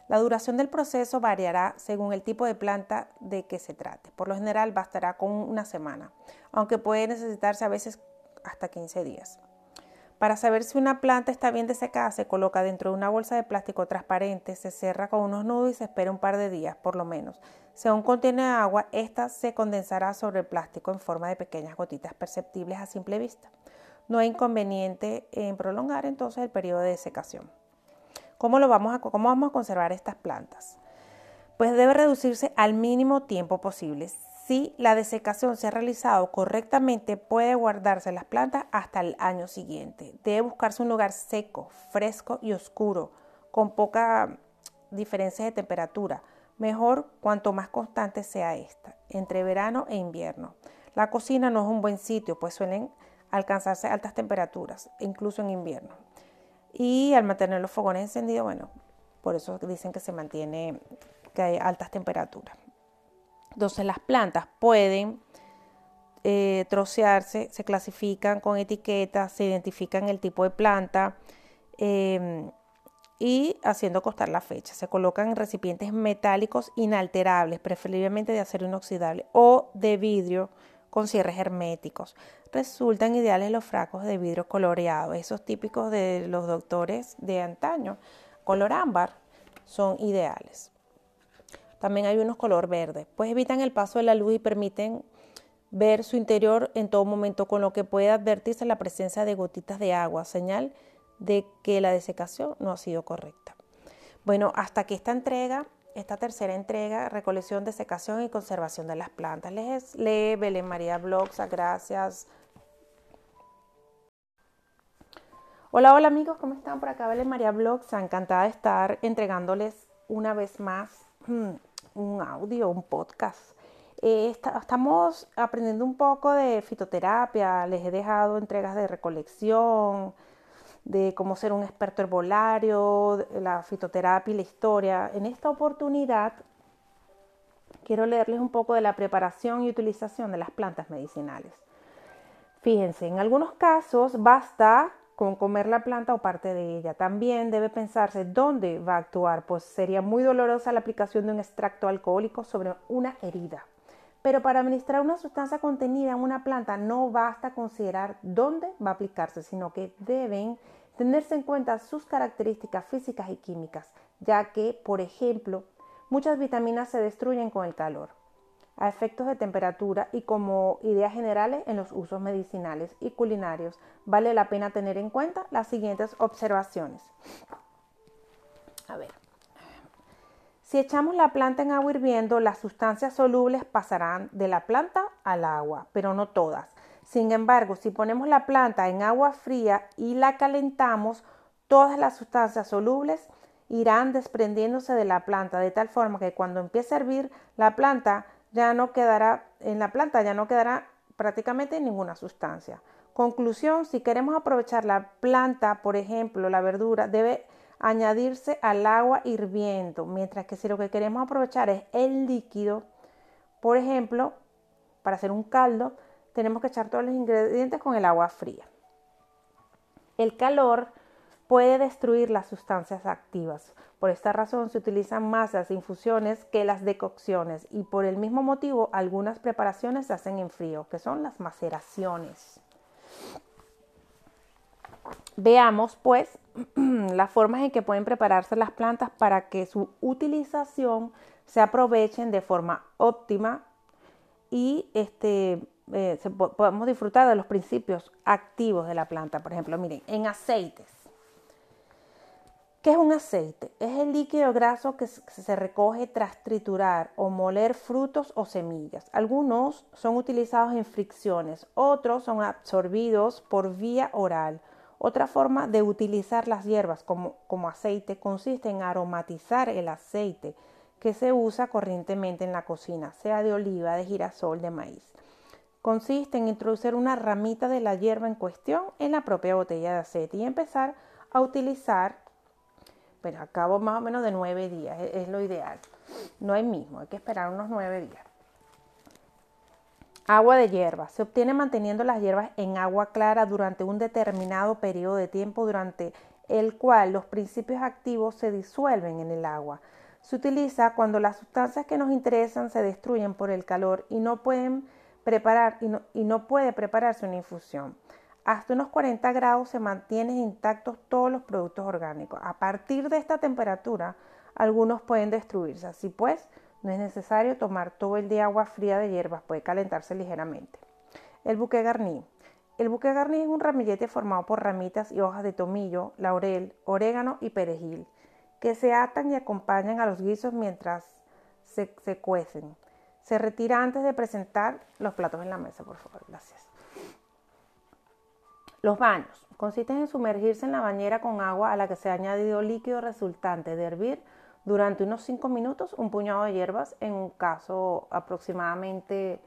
La duración del proceso variará según el tipo de planta de que se trate. Por lo general bastará con una semana, aunque puede necesitarse a veces hasta 15 días. Para saber si una planta está bien desecada, se coloca dentro de una bolsa de plástico transparente, se cierra con unos nudos y se espera un par de días, por lo menos. Si aún contiene agua, esta se condensará sobre el plástico en forma de pequeñas gotitas perceptibles a simple vista. No hay inconveniente en prolongar entonces el periodo de desecación. ¿Cómo, lo vamos a, ¿Cómo vamos a conservar estas plantas? Pues debe reducirse al mínimo tiempo posible. Si la desecación se ha realizado correctamente, puede guardarse las plantas hasta el año siguiente. Debe buscarse un lugar seco, fresco y oscuro, con poca diferencia de temperatura. Mejor cuanto más constante sea esta, entre verano e invierno. La cocina no es un buen sitio, pues suelen alcanzarse altas temperaturas, incluso en invierno. Y al mantener los fogones encendidos, bueno, por eso dicen que se mantiene que hay altas temperaturas. Entonces las plantas pueden eh, trocearse, se clasifican con etiquetas, se identifican el tipo de planta em, y haciendo costar la fecha. Se colocan en recipientes metálicos inalterables, preferiblemente de acero inoxidable o de vidrio con cierres herméticos. Resultan ideales los frascos de vidrio coloreado, esos típicos de los doctores de antaño, color ámbar, son ideales. También hay unos color verde, pues evitan el paso de la luz y permiten ver su interior en todo momento, con lo que puede advertirse la presencia de gotitas de agua, señal de que la desecación no ha sido correcta. Bueno, hasta que esta entrega, esta tercera entrega, recolección, desecación y conservación de las plantas. Les lee Belén María Bloxa, gracias. Hola, hola amigos, ¿cómo están? Por acá Belén María Bloxa, encantada de estar entregándoles una vez más un audio, un podcast eh, estamos aprendiendo un poco de fitoterapia, les he dejado entregas de recolección, de cómo ser un experto herbolario, la fitoterapia y la historia. En esta oportunidad quiero leerles un poco de la preparación y utilización de las plantas medicinales. Fíjense, en algunos casos basta con comer la planta o parte de ella. También debe pensarse dónde va a actuar, pues sería muy dolorosa la aplicación de un extracto alcohólico sobre una herida. Pero para administrar una sustancia contenida en una planta no basta considerar dónde va a aplicarse, sino que deben tenerse en cuenta sus características físicas y químicas, ya que, por ejemplo, muchas vitaminas se destruyen con el calor, a efectos de temperatura y como ideas generales en los usos medicinales y culinarios, vale la pena tener en cuenta las siguientes observaciones. A ver. Si echamos la planta en agua hirviendo, las sustancias solubles pasarán de la planta al agua, pero no todas. Sin embargo, si ponemos la planta en agua fría y la calentamos, todas las sustancias solubles irán desprendiéndose de la planta de tal forma que cuando empiece a hervir la planta ya no quedará en la planta ya no quedará prácticamente ninguna sustancia. Conclusión, si queremos aprovechar la planta, por ejemplo, la verdura, debe añadirse al agua hirviendo, mientras que si lo que queremos aprovechar es el líquido, por ejemplo, para hacer un caldo, tenemos que echar todos los ingredientes con el agua fría. El calor puede destruir las sustancias activas. Por esta razón se utilizan más las infusiones que las decocciones y por el mismo motivo algunas preparaciones se hacen en frío, que son las maceraciones. Veamos pues las formas en que pueden prepararse las plantas para que su utilización se aprovechen de forma óptima y este, eh, podamos disfrutar de los principios activos de la planta. Por ejemplo, miren, en aceites. ¿Qué es un aceite? Es el líquido graso que se recoge tras triturar o moler frutos o semillas. Algunos son utilizados en fricciones, otros son absorbidos por vía oral otra forma de utilizar las hierbas como, aceite consiste en aromatizar el aceite que se usa corrientemente en la cocina, sea de oliva, de girasol, de maíz. Consiste en introducir una ramita de la hierba en cuestión en la propia botella de aceite y empezar a utilizar, pero a cabo más o menos de nueve días, es lo ideal. No hay mismo, hay que esperar unos nueve días. Agua de hierba. Se obtiene manteniendo las hierbas en agua clara durante un determinado periodo de tiempo durante el cual los principios activos se disuelven en el agua. Se utiliza cuando las sustancias que nos interesan se destruyen por el calor y no pueden preparar y no, y no puede prepararse una infusión. Hasta unos 40 grados se mantienen intactos todos los productos orgánicos. A partir de esta temperatura, algunos pueden destruirse. Así pues, no es necesario tomar todo el agua fría de hierbas, puede calentarse ligeramente. El buque garní. El buque garní es un ramillete formado por ramitas y hojas de tomillo, laurel, orégano y perejil, que se atan y acompañan a los guisos mientras se, se cuecen. Se retira antes de presentar los platos en la mesa, por favor. Gracias. Los baños. Consisten en sumergirse en la bañera con agua a la que se ha añadido líquido resultante de hervir durante unos 5 minutos un puñado de hierbas en un caso aproximadamente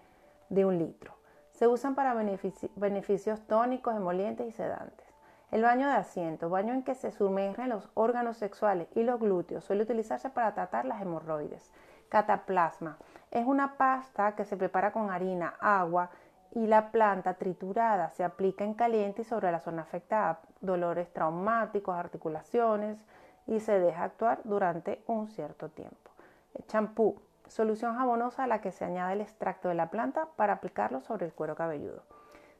de un litro. Se usan para beneficios tónicos, emolientes y sedantes. El baño de asiento, baño en que se sumergen los órganos sexuales y los glúteos, suele utilizarse para tratar las hemorroides. Cataplasma es una pasta que se prepara con harina, agua y la planta triturada. Se aplica en caliente y sobre la zona afectada. Dolores traumáticos, articulaciones, y se deja actuar durante un cierto tiempo. champú, solución jabonosa a la que se añade el extracto de la planta para aplicarlo sobre el cuero cabelludo.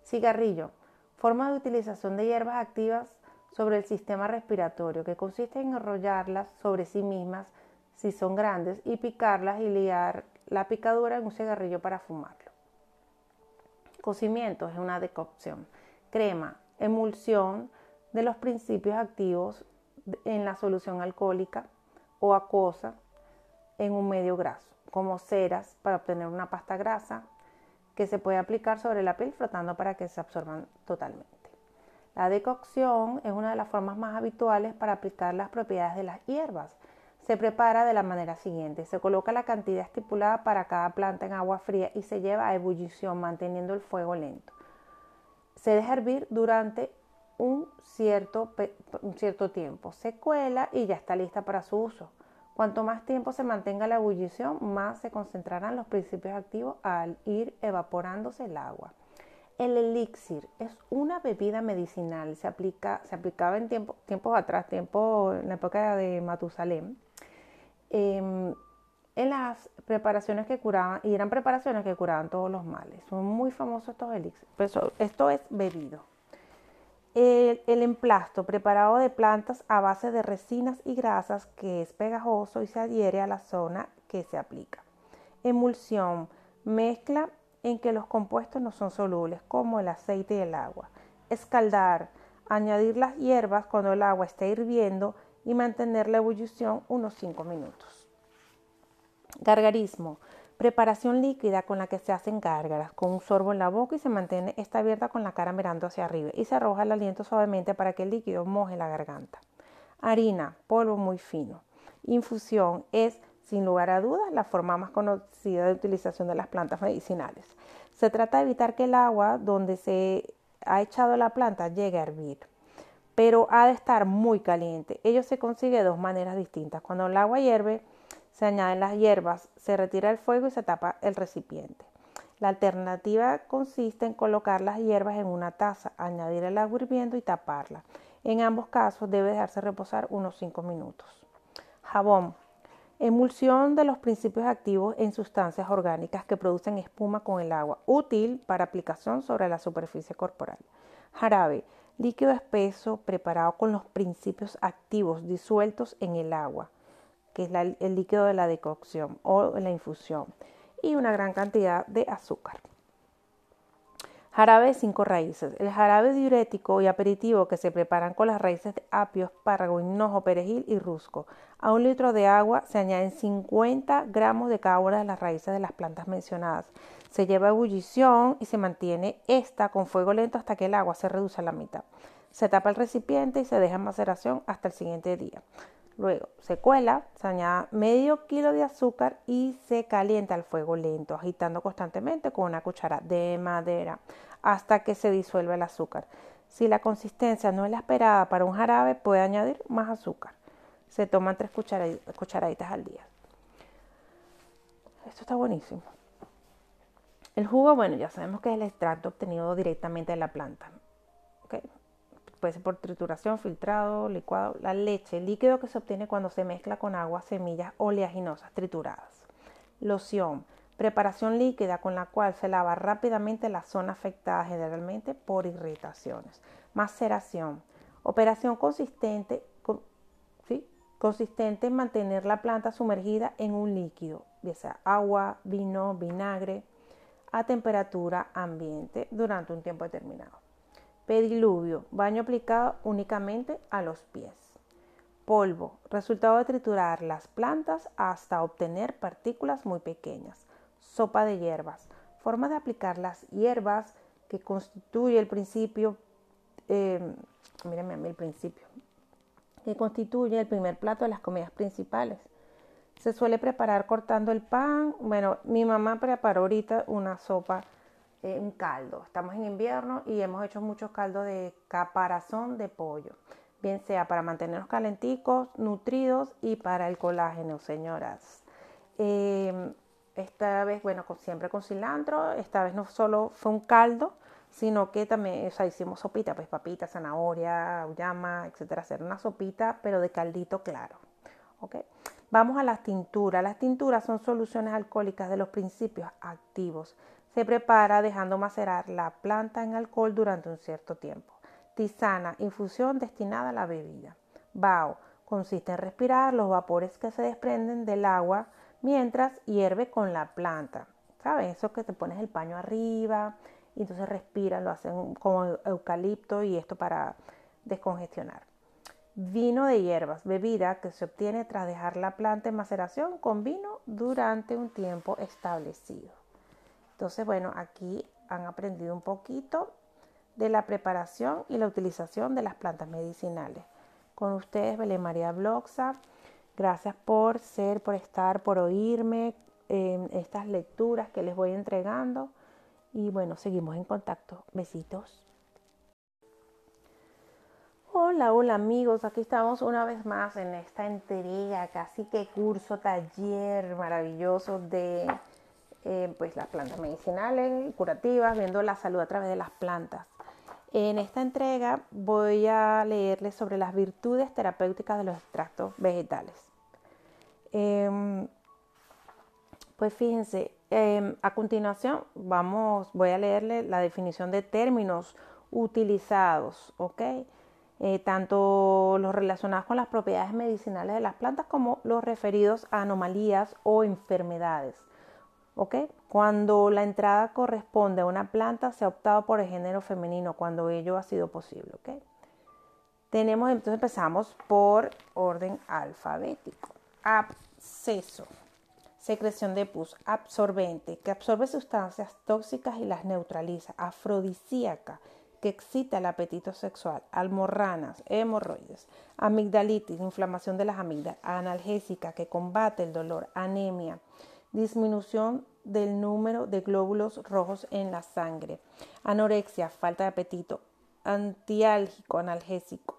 Cigarrillo, forma de utilización de hierbas activas sobre el sistema respiratorio que consiste en enrollarlas sobre sí mismas si son grandes, y picarlas y liar la picadura en un cigarrillo para fumarlo. Cocimiento es una decocción. Crema, emulsión de los principios activos en la solución alcohólica o acuosa en un medio graso, como ceras para obtener una pasta grasa que se puede aplicar sobre la piel frotando para que se absorban totalmente. La decocción es una de las formas más habituales para aplicar las propiedades de las hierbas. Se prepara de la manera siguiente. Se coloca la cantidad estipulada para cada planta en agua fría y se lleva a ebullición manteniendo el fuego lento. Se deja hervir durante un cierto, un cierto tiempo. Se cuela y ya está lista para su uso. Cuanto más tiempo se mantenga la ebullición, más se concentrarán los principios activos al ir evaporándose el agua. El elixir es una bebida medicinal, se, aplica, se aplicaba en tiempo, tiempos atrás, en la época de Matusalem, em, en las preparaciones que curaban, y eran preparaciones que curaban todos los males. Son muy famosos estos elixirs. esto es bebido. El, el, emplasto preparado de plantas a base de resinas y grasas que es pegajoso y se adhiere a la zona que se aplica. Emulsión, mezcla en que los compuestos no son solubles, como el aceite y el agua. Escaldar, añadir las hierbas cuando el agua esté hirviendo y mantener la ebullición unos 5 minutos. Gargarismo, preparación líquida con la que se hacen gárgaras, con un sorbo en la boca y se mantiene esta abierta con la cara mirando hacia arriba y se arroja el aliento suavemente para que el líquido moje la garganta. Harina, polvo muy fino. Infusión es sin lugar a dudas, la forma más conocida de utilización de las plantas medicinales. Se trata de evitar que el agua donde se ha echado la planta llegue a hervir, pero ha de estar muy caliente. Ello se consigue de dos maneras distintas. Cuando el agua hierve, se añaden las hierbas, se retira el fuego y se tapa el recipiente. La alternativa consiste en colocar las hierbas en una taza, añadir el agua hirviendo y taparla. En ambos casos debe dejarse reposar unos 5 minutos. Jabón. Emulsión de los principios activos en sustancias orgánicas que producen espuma con el agua, útil para aplicación sobre la superficie corporal. Jarabe, líquido espeso preparado con los principios activos disueltos en el agua, que es el líquido de la decocción o la infusión, y una gran cantidad de azúcar. Jarabe de cinco raíces. El jarabe diurético y aperitivo que se preparan con las raíces de apio, espárrago, hinojo, perejil y rusco. A un litro de agua se añaden 50 gramos de cada una de las raíces de las plantas mencionadas. Se lleva a ebullición y se mantiene esta con fuego lento hasta que el agua se reduce a la mitad. Se tapa el recipiente y se deja en maceración hasta el siguiente día. Luego se cuela, se añade medio kilo de azúcar y se calienta al fuego lento, agitando constantemente con una cuchara de madera hasta que se disuelva el azúcar. Si la consistencia no es la esperada para un jarabe, puede añadir más azúcar. Se toman tres cucharaditas al día. Esto está buenísimo. El jugo, bueno, ya sabemos que es el extracto obtenido directamente de la planta puede ser por trituración, filtrado, licuado, la leche, líquido que se obtiene cuando se mezcla con agua, semillas oleaginosas trituradas. Loción, preparación líquida con la cual se lava rápidamente la zona afectada generalmente por irritaciones. Maceración, operación consistente, consistente en mantener la planta sumergida en un líquido, ya sea agua, vino, vinagre, a temperatura ambiente durante un tiempo determinado. Pediluvio, baño aplicado únicamente a los pies. Polvo, resultado de triturar las plantas hasta obtener partículas muy pequeñas. Sopa de hierbas, forma de aplicar las hierbas que constituye el principio, eh, mírenme el principio, que constituye el primer plato de las comidas principales. Se suele preparar cortando el pan. Bueno, mi mamá preparó ahorita una sopa eh, un caldo. Estamos en invierno y hemos hecho muchos caldos de caparazón de pollo, bien sea para mantenernos calenticos, nutridos y para el colágeno, señoras. Em, esta vez, bueno, siempre con cilantro, esta vez no solo fue un caldo, sino que también, o sea, hicimos sopita, pues papita, zanahoria, llama, etcétera, hacer una sopita, pero de caldito claro. ¿ok? Vamos a las tinturas. Las tinturas son soluciones alcohólicas de los principios activos se prepara dejando macerar la planta en alcohol durante un cierto tiempo. Tisana, infusión destinada a la bebida. Bao, Consiste en respirar los vapores que se desprenden del agua mientras hierve con la planta. ¿Sabes? Eso que te pones el paño arriba y entonces respiran, lo hacen como eucalipto y esto para descongestionar. Vino de hierbas, bebida que se obtiene tras dejar la planta en maceración con vino durante un tiempo establecido. Entonces, bueno, aquí han aprendido un poquito de la preparación y la utilización de las plantas medicinales. Con ustedes, Belén María Bloxa. Gracias por ser, por estar, por oírme en estas lecturas que les voy entregando. Y bueno, seguimos en contacto. Besitos. Hola, hola amigos, aquí estamos una vez más en esta entrega, casi que curso, taller maravilloso de eh, pues las plantas medicinales curativas, viendo la salud a través de las plantas. En esta entrega voy a leerles sobre las virtudes terapéuticas de los extractos vegetales. Em, pues fíjense, em, a continuación vamos, voy a leerle la definición de términos utilizados, ¿ok? Eh, tanto los relacionados con las propiedades medicinales de las plantas como los referidos a anomalías o enfermedades. Cuando la entrada corresponde a una planta, se ha optado por el género femenino cuando ello ha sido posible. Tenemos, entonces empezamos por orden alfabético. Absceso, secreción de pus, absorbente, que absorbe sustancias tóxicas y las neutraliza, afrodisíaca, que excita el apetito sexual, almorranas, hemorroides, amigdalitis, inflamación de las amígdalas, analgésica que combate el dolor, anemia, disminución del número de glóbulos rojos en la sangre, anorexia, falta de apetito, antiálgico, analgésico,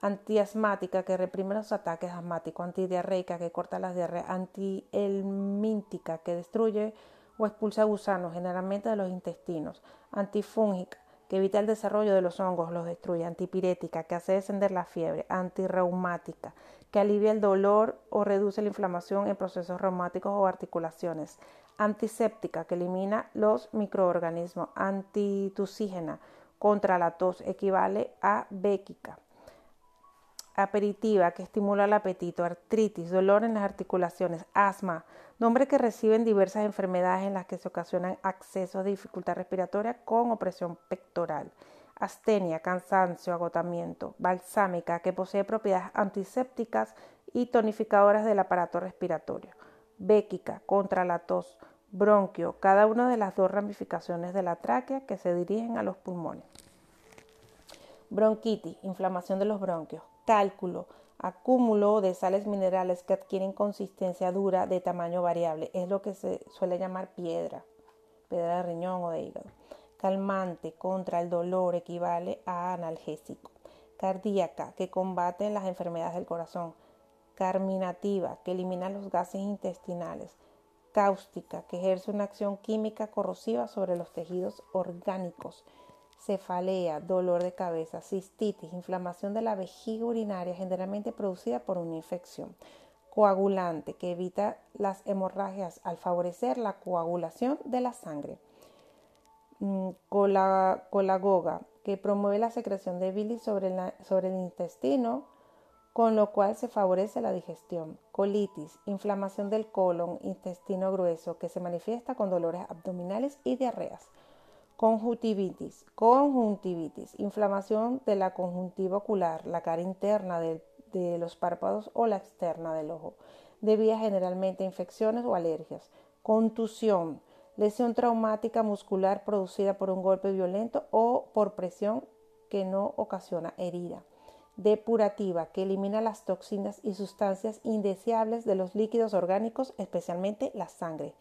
antiasmática que reprime los ataques asmáticos, antidiarreica que corta las diarreas, antihelmíntica que destruye o expulsa gusanos generalmente de los intestinos, antifúngica que evita el desarrollo de los hongos, los destruye, antipirética, que hace descender la fiebre, antirreumática, que alivia el dolor o reduce la inflamación en procesos reumáticos o articulaciones, antiséptica, que elimina los microorganismos, antitusígena, contra la tos, equivale a béquica, aperitiva, que estimula el apetito, artritis, dolor en las articulaciones, asma, nombre que reciben diversas enfermedades en las que se ocasionan accesos de dificultad respiratoria con opresión pectoral, astenia, cansancio, agotamiento, balsámica, que posee propiedades antisépticas y tonificadoras del aparato respiratorio, béquica, contra la tos, bronquio, cada una de las dos ramificaciones de la tráquea que se dirigen a los pulmones. Bronquitis, inflamación de los bronquios, cálculo, acúmulo de sales minerales que adquieren consistencia dura de tamaño variable. Es lo que se suele llamar piedra, piedra de riñón o de hígado. Calmante contra el dolor equivale a analgésico. Cardíaca, que combate las enfermedades del corazón. Carminativa, que elimina los gases intestinales. Cáustica, que ejerce una acción química corrosiva sobre los tejidos orgánicos cefalea, dolor de cabeza, cistitis, inflamación de la vejiga urinaria generalmente producida por una infección. Coagulante, que evita las hemorragias al favorecer la coagulación de la sangre. Mm, colagoga, que promueve la secreción de bilis sobre, sobre el intestino, con lo cual se favorece la digestión. Colitis, inflamación del colon, intestino grueso, que se manifiesta con dolores abdominales y diarreas. Conjuntivitis, conjuntivitis, inflamación de la conjuntiva ocular, la cara interna de, los párpados o la externa del ojo, debida generalmente a infecciones o alergias. Contusión, lesión traumática muscular producida por un golpe violento o por presión que no ocasiona herida. Depurativa, que elimina las toxinas y sustancias indeseables de los líquidos orgánicos, especialmente la sangre.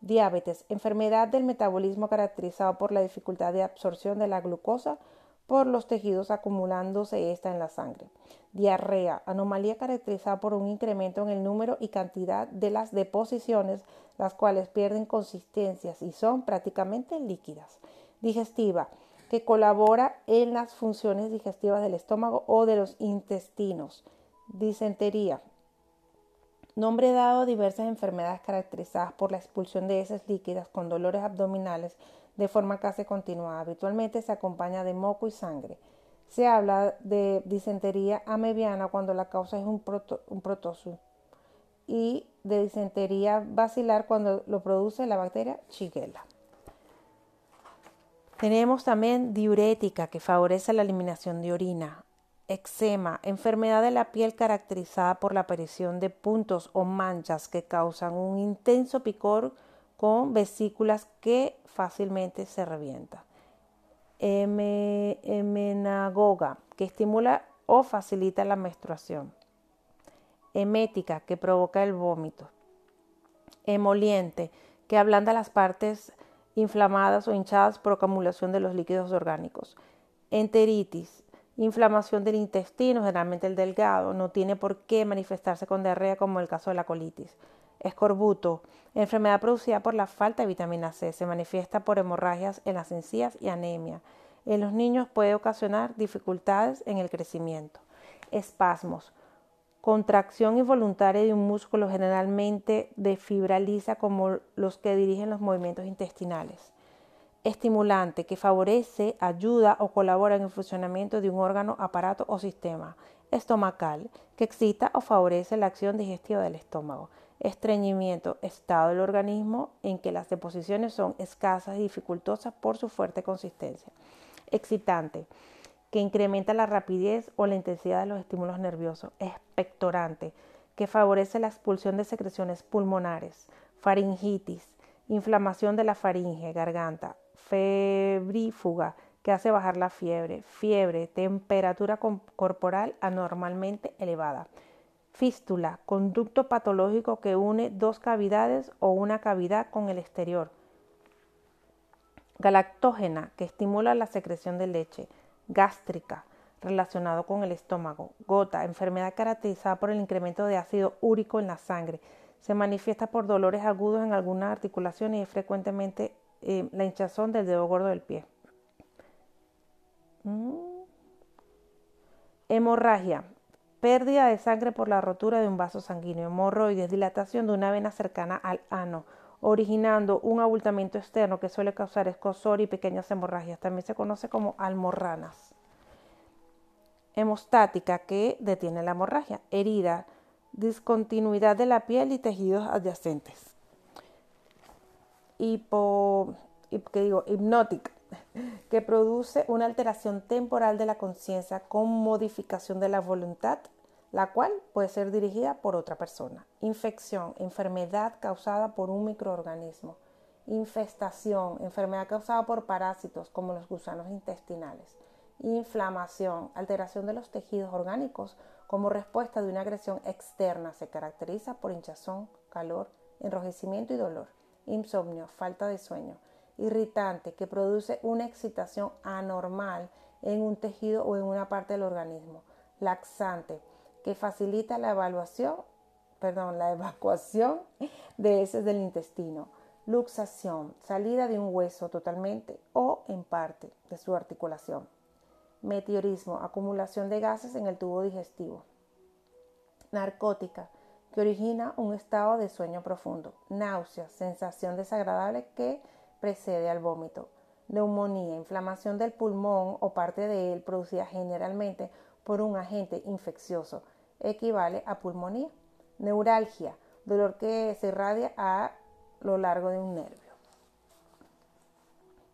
Diabetes, enfermedad del metabolismo caracterizado por la dificultad de absorción de la glucosa por los tejidos acumulándose esta en la sangre. Diarrea, anomalía caracterizada por un incremento en el número y cantidad de las deposiciones, las cuales pierden consistencias y son prácticamente líquidas. Digestiva, que colabora en las funciones digestivas del estómago o de los intestinos. Disentería, Nombre dado a diversas enfermedades caracterizadas por la expulsión de heces líquidas con dolores abdominales de forma casi continuada. Habitualmente se acompaña de moco y sangre. Se habla de disentería amebiana cuando la causa es un, proto, y de disentería basilar cuando lo produce la bacteria Shigella. Tenemos también diurética que favorece la eliminación de orina, eczema, enfermedad de la piel caracterizada por la aparición de puntos o manchas que causan un intenso picor con vesículas que fácilmente se revientan. Emenagoga, que estimula o facilita la menstruación. Emética, que provoca el vómito, emoliente, que ablanda las partes inflamadas o hinchadas por acumulación de los líquidos orgánicos, enteritis, inflamación del intestino, generalmente el delgado, no tiene por qué manifestarse con diarrea como el caso de la colitis. Escorbuto, enfermedad producida por la falta de vitamina C, se manifiesta por hemorragias en las encías y anemia. En los niños puede ocasionar dificultades en el crecimiento. Espasmos, contracción involuntaria de un músculo generalmente de fibra lisa como los que dirigen los movimientos intestinales. Estimulante que favorece, ayuda o colabora en el funcionamiento de un órgano, aparato o sistema. Estomacal que excita o favorece la acción digestiva del estómago. Estreñimiento, estado del organismo en que las deposiciones son escasas y dificultosas por su fuerte consistencia. Excitante que incrementa la rapidez o la intensidad de los estímulos nerviosos, expectorante, que favorece la expulsión de secreciones pulmonares, faringitis, inflamación de la faringe, garganta, febrífuga, que hace bajar la fiebre, fiebre, temperatura corporal anormalmente elevada, fístula, conducto patológico que une dos cavidades o una cavidad con el exterior, galactógena, que estimula la secreción de leche, gástrica relacionado con el estómago, gota, enfermedad caracterizada por el incremento de ácido úrico en la sangre. Se manifiesta por dolores agudos en algunas articulaciones y es frecuentemente la hinchazón del dedo gordo del pie. Mm. Hemorragia, pérdida de sangre por la rotura de un vaso sanguíneo, hemorroides, dilatación de una vena cercana al ano, originando un abultamiento externo que suele causar escosor y pequeñas hemorragias. También se conoce como almorranas. Hemostática que detiene la hemorragia. Herida, discontinuidad de la piel y tejidos adyacentes. Hipo, ¿qué digo? Hipnótica, que produce una alteración temporal de la conciencia con modificación de la voluntad la cual puede ser dirigida por otra persona. Infección, enfermedad causada por un microorganismo. Infestación, enfermedad causada por parásitos como los gusanos intestinales. Inflamación, alteración de los tejidos orgánicos como respuesta de una agresión externa. Se caracteriza por hinchazón, calor, enrojecimiento y dolor. Insomnio, falta de sueño. Irritante, que produce una excitación anormal en un tejido o en una parte del organismo. Laxante, que facilita la evaluación, perdón, la evacuación de heces del intestino. Luxación, salida de un hueso totalmente o en parte de su articulación. Meteorismo, acumulación de gases en el tubo digestivo. Narcótica, que origina un estado de sueño profundo. Náusea, sensación desagradable que precede al vómito. Neumonía, inflamación del pulmón o parte de él producida generalmente por un agente infeccioso equivale a pulmonía. Neuralgia, dolor que se irradia a lo largo de un nervio.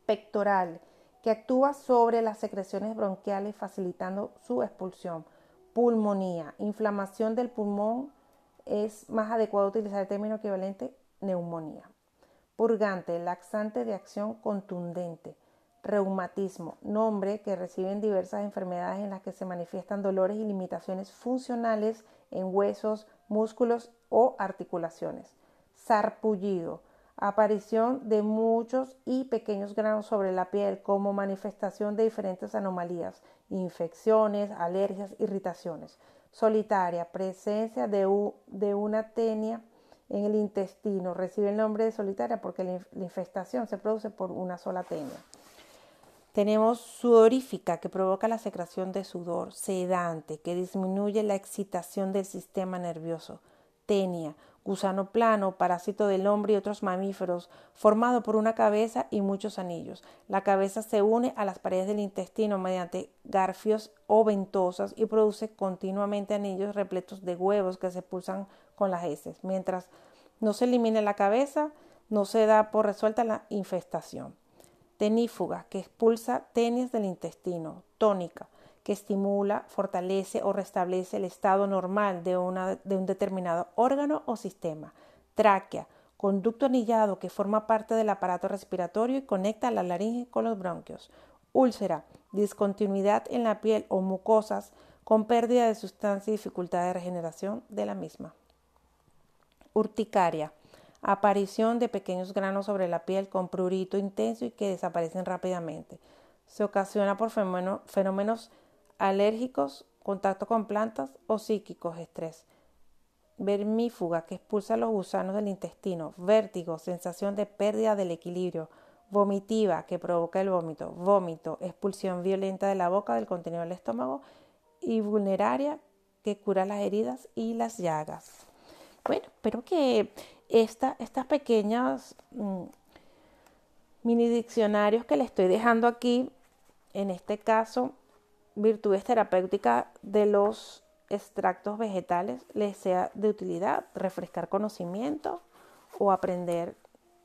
Pectoral, que actúa sobre las secreciones bronquiales facilitando su expulsión. Pulmonía, inflamación del pulmón, es más adecuado utilizar el término equivalente neumonía. Purgante, laxante de acción contundente reumatismo, nombre que reciben diversas enfermedades en las que se manifiestan dolores y limitaciones funcionales en huesos, músculos o articulaciones. Sarpullido, aparición de muchos y pequeños granos sobre la piel como manifestación de diferentes anomalías, infecciones, alergias, irritaciones. Solitaria, presencia de, de una tenia en el intestino. Recibe el nombre de solitaria porque la infestación se produce por una sola tenia. Tenemos sudorífica, que provoca la secreción de sudor, sedante, que disminuye la excitación del sistema nervioso, tenia, gusano plano, parásito del hombre y otros mamíferos, formado por una cabeza y muchos anillos. La cabeza se une a las paredes del intestino mediante garfios o ventosas y produce continuamente anillos repletos de huevos que se pulsan con las heces. Mientras no se elimine la cabeza, no se da por resuelta la infestación. Tenífuga, que expulsa tenis del intestino. Tónica, que estimula, fortalece o restablece el estado normal de, una, de un determinado órgano o sistema. Tráquea, conducto anillado que forma parte del aparato respiratorio y conecta la laringe con los bronquios. Úlcera, discontinuidad en la piel o mucosas con pérdida de sustancia y dificultad de regeneración de la misma. Urticaria, aparición de pequeños granos sobre la piel con prurito intenso y que desaparecen rápidamente. Se ocasiona por fenómenos alérgicos, contacto con plantas o psíquicos, estrés. Vermífuga que expulsa los gusanos del intestino, vértigo, sensación de pérdida del equilibrio, vomitiva que provoca el vómito, vómito, expulsión violenta de la boca del contenido del estómago y vulneraria que cura las heridas y las llagas. Bueno, espero que esta, estas pequeñas mm, mini diccionarios que le estoy dejando aquí, en este caso, virtudes terapéuticas de los extractos vegetales les sea de utilidad, refrescar conocimiento o aprender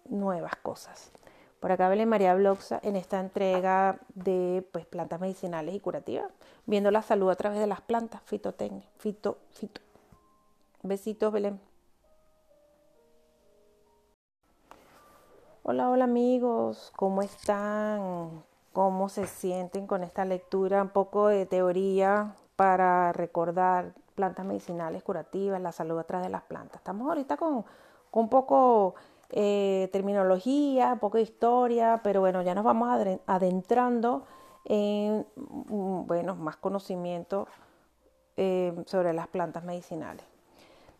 nuevas cosas. Por acá Belén María Bloxa en esta entrega de pues, plantas medicinales y curativas, viendo la salud a través de las plantas, fitotecnia, fito, fito. Besitos, Belén. Hola, hola amigos, ¿cómo están? Cómo se sienten con esta lectura, un poco de teoría para recordar plantas medicinales curativas, la salud atrás de las plantas. Estamos ahorita con, un poco eh, terminología, un poco de historia, pero bueno, ya nos vamos adentrando en mm, bueno, más conocimiento eh, sobre las plantas medicinales.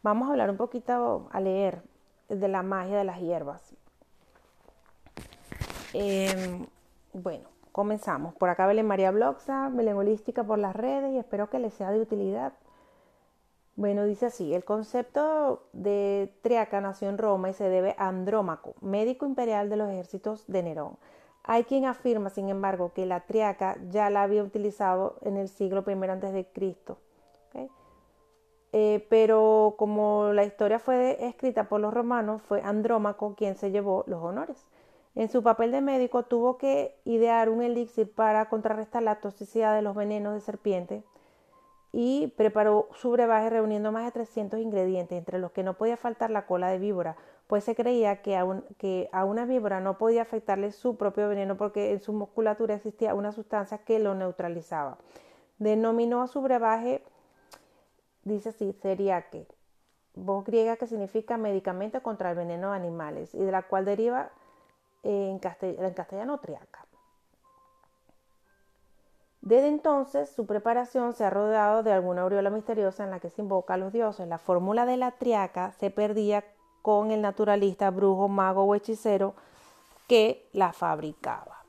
Vamos a hablar un poquito, a leer de la magia de las hierbas. Em, bueno, Comenzamos. Por acá Belén María Bloxa, Belén Holística por las redes y espero que les sea de utilidad. Bueno, dice así, el concepto de triaca nació en Roma y se debe a Andrómaco, médico imperial de los ejércitos de Nerón. Hay quien afirma, sin embargo, que la triaca ya la había utilizado en el siglo I antes de Cristo. Eh, pero como la historia fue escrita por los romanos, fue Andrómaco quien se llevó los honores. En su papel de médico tuvo que idear un elixir para contrarrestar la toxicidad de los venenos de serpiente y preparó su brebaje reuniendo más de 300 ingredientes, entre los que no podía faltar la cola de víbora, pues se creía que a, una víbora no podía afectarle su propio veneno porque en su musculatura existía una sustancia que lo neutralizaba. Denominó a su brebaje, dice así, seriaque, voz griega que significa medicamento contra el veneno de animales y de la cual deriva en, castellano triaca. Desde entonces, su preparación se ha rodeado de alguna aureola misteriosa en la que se invoca a los dioses. La fórmula de la triaca se perdía con el naturalista, brujo, mago o hechicero que la fabricaba,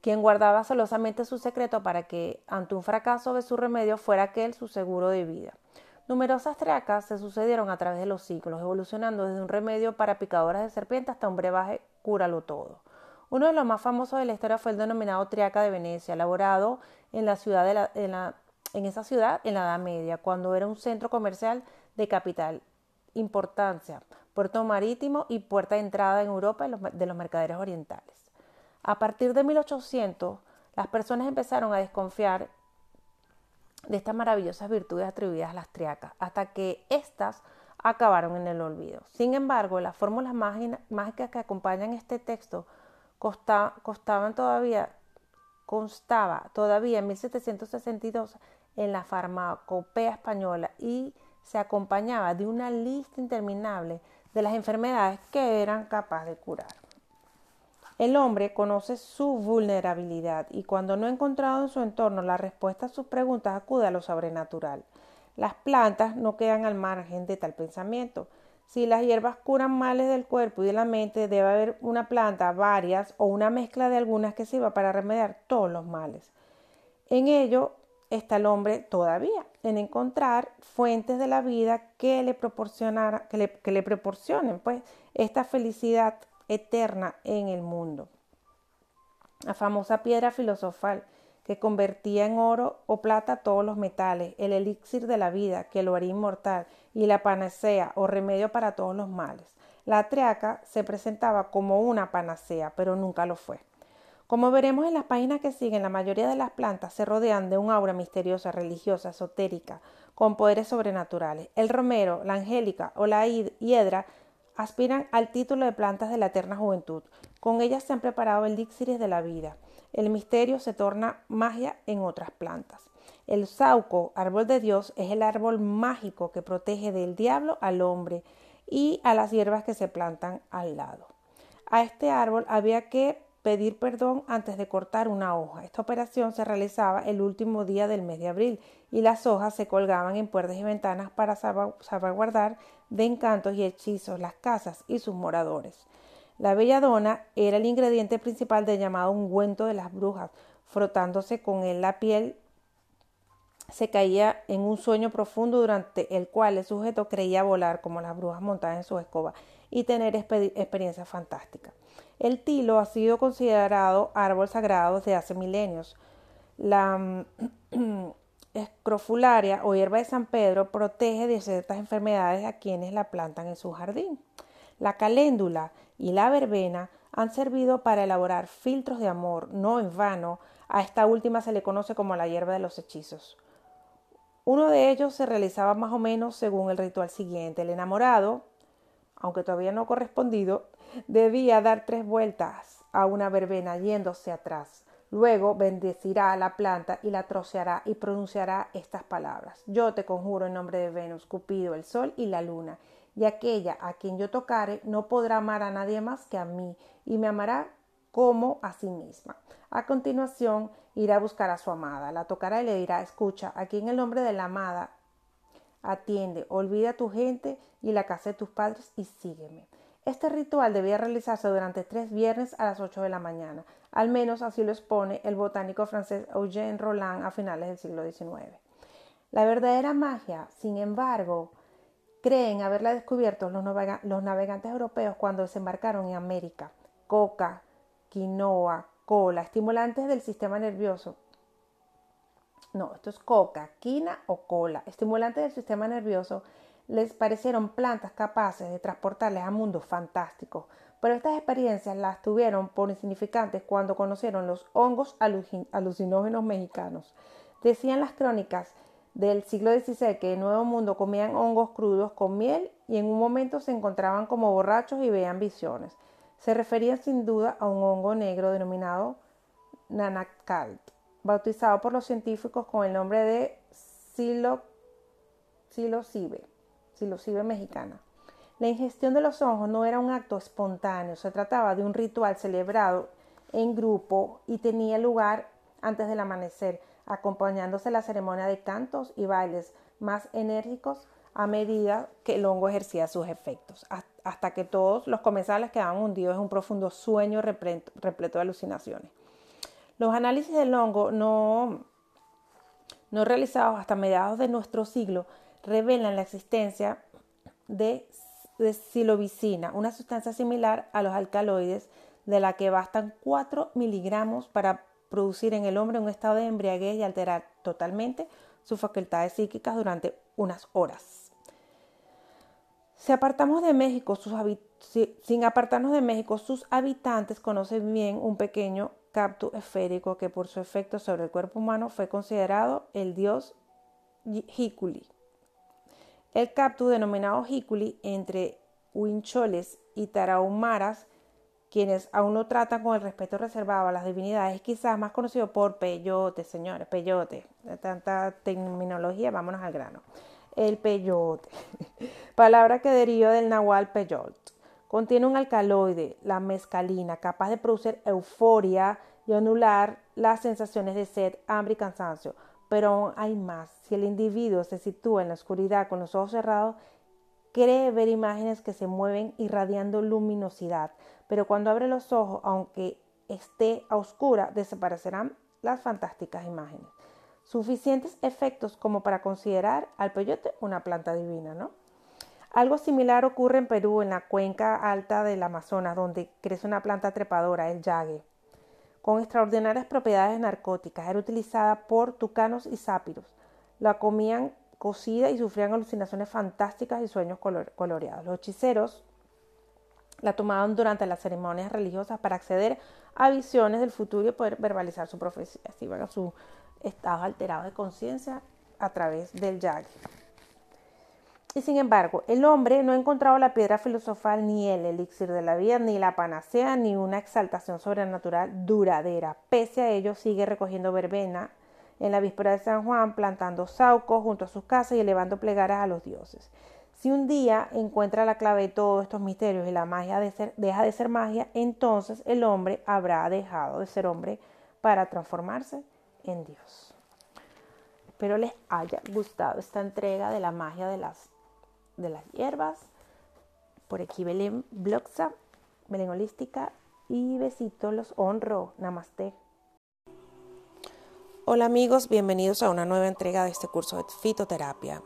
quien guardaba celosamente su secreto para que, ante un fracaso de su remedio, fuera aquel su seguro de vida. Numerosas triacas se sucedieron a través de los siglos, evolucionando desde un remedio para picadoras de serpiente hasta un brebaje cúralo todo. Uno de los más famosos de la historia fue el denominado Triaca de Venecia, elaborado en, la ciudad de en, esa ciudad en la Edad Media, cuando era un centro comercial de capital importancia, puerto marítimo y puerta de entrada en Europa de los mercaderes orientales. A partir de 1800, las personas empezaron a desconfiar de estas maravillosas virtudes atribuidas a las triacas, hasta que éstas acabaron en el olvido. Sin embargo, las fórmulas mágicas que acompañan este texto costaban todavía, constaba todavía en 1762 en la farmacopea española y se acompañaba de una lista interminable de las enfermedades que eran capaces de curar. El hombre conoce su vulnerabilidad y cuando no ha encontrado en su entorno la respuesta a sus preguntas acude a lo sobrenatural. Las plantas no quedan al margen de tal pensamiento. Si las hierbas curan males del cuerpo y de la mente, debe haber una planta, varias o una mezcla de algunas que sirva para remediar todos los males. En ello está el hombre todavía, en encontrar fuentes de la vida que le, que le, que le proporcionen pues, esta felicidad eterna en el mundo. La famosa piedra filosofal que convertía en oro o plata todos los metales, el elixir de la vida que lo haría inmortal y la panacea o remedio para todos los males. La triaca se presentaba como una panacea, pero nunca lo fue. Como veremos en las páginas que siguen, la mayoría de las plantas se rodean de un aura misteriosa, religiosa, esotérica, con poderes sobrenaturales. El romero, la angélica o la hiedra aspiran al título de plantas de la eterna juventud. Con ellas se han preparado el elixires de la vida. El misterio se torna magia en otras plantas. El sauco, árbol de Dios, es el árbol mágico que protege del diablo al hombre y a las hierbas que se plantan al lado. A este árbol había que pedir perdón antes de cortar una hoja. Esta operación se realizaba el último día del mes de abril y las hojas se colgaban en puertas y ventanas para salvaguardar de encantos y hechizos las casas y sus moradores. La belladona era el ingrediente principal del llamado ungüento de las brujas. Frotándose con él la piel se caía en un sueño profundo durante el cual el sujeto creía volar como las brujas montadas en su escoba y tener experiencias fantásticas. El tilo ha sido considerado árbol sagrado desde hace milenios. La mm, escrofularia o hierba de San Pedro protege de ciertas enfermedades a quienes la plantan en su jardín. La caléndula y la verbena han servido para elaborar filtros de amor, no en vano. A esta última se le conoce como la hierba de los hechizos. Uno de ellos se realizaba más o menos según el ritual siguiente. El enamorado, aunque todavía no correspondido, debía dar tres vueltas a una verbena yéndose atrás. Luego bendecirá a la planta y la troceará y pronunciará estas palabras. Yo te conjuro en nombre de Venus, Cupido, el Sol y la Luna, y aquella a quien yo tocare no podrá amar a nadie más que a mí, y me amará como a sí misma. A continuación irá a buscar a su amada, la tocará y le dirá, escucha, aquí en el nombre de la amada, atiende, olvida tu gente y la casa de tus padres y sígueme. Este ritual debía realizarse durante tres viernes a las ocho de la mañana. Al menos así lo expone el botánico francés Eugène Roland a finales del siglo XIX. La verdadera magia, sin embargo, creen haberla descubierto los, navegantes europeos cuando desembarcaron en América. Coca, quinoa, cola, estimulantes del sistema nervioso. No, esto es coca, quina o cola, estimulantes del sistema nervioso les parecieron plantas capaces de transportarles a mundos fantásticos, pero estas experiencias las tuvieron por insignificantes cuando conocieron los hongos alucinógenos mexicanos. Decían las crónicas del siglo XVI que en Nuevo Mundo comían hongos crudos con miel y en un momento se encontraban como borrachos y veían visiones. Se referían sin duda a un hongo negro denominado nanacalt, bautizado por los científicos con el nombre de psilocibe psilocibe mexicana. La ingestión de los hongos no era un acto espontáneo, se trataba de un ritual celebrado en grupo y tenía lugar antes del amanecer, acompañándose la ceremonia de cantos y bailes más enérgicos a medida que el hongo ejercía sus efectos, hasta que todos los comensales quedaban hundidos en un profundo sueño repleto de alucinaciones. Los análisis del hongo no, no realizados hasta mediados de nuestro siglo revelan la existencia de, silobicina, una sustancia similar a los alcaloides, de la que bastan 4 miligramos para producir en el hombre un estado de embriaguez y alterar totalmente sus facultades psíquicas durante unas horas. Apartamos de México, sus sin apartarnos de México, sus habitantes conocen bien un pequeño cactus esférico que por su efecto sobre el cuerpo humano fue considerado el dios Hikuli. El cactus denominado jiculi entre huincholes y tarahumaras, quienes aún no tratan con el respeto reservado a las divinidades, es quizás más conocido por peyote, señores, peyote. De tanta terminología, vámonos al grano. El peyote, palabra que deriva del nahual peyot. Contiene un alcaloide, la mescalina, capaz de producir euforia y anular las sensaciones de sed, hambre y cansancio pero aún hay más. Si el individuo se sitúa en la oscuridad con los ojos cerrados, cree ver imágenes que se mueven irradiando luminosidad, pero cuando abre los ojos, aunque esté a oscura, desaparecerán las fantásticas imágenes. suficientes efectos como para considerar al peyote una planta divina, ¿no? Algo similar ocurre en Perú, en la cuenca alta del Amazonas, donde crece una planta trepadora, el yague, con extraordinarias propiedades narcóticas. Era utilizada por tucanos y sápiros. La comían cocida y sufrían alucinaciones fantásticas y sueños coloreados. Los hechiceros la tomaban durante las ceremonias religiosas para acceder a visiones del futuro y poder verbalizar su profecía. Así a su estado alterado de conciencia a través del yague. Y sin embargo, el hombre no ha encontrado la piedra filosofal, ni el elixir de la vida, ni la panacea, ni una exaltación sobrenatural duradera. Pese a ello, sigue recogiendo verbena en la víspera de San Juan, plantando saucos junto a sus casas y elevando plegaras a los dioses. Si un día encuentra la clave de todos estos misterios y la magia deja de ser magia, entonces el hombre habrá dejado de ser hombre para transformarse en Dios. Espero les haya gustado esta entrega de la magia de las de las hierbas. Por aquí Belén Bloxa, Belén Holística y besitos, los honro. Namaste. Hola amigos, bienvenidos a una nueva entrega de este curso de fitoterapia.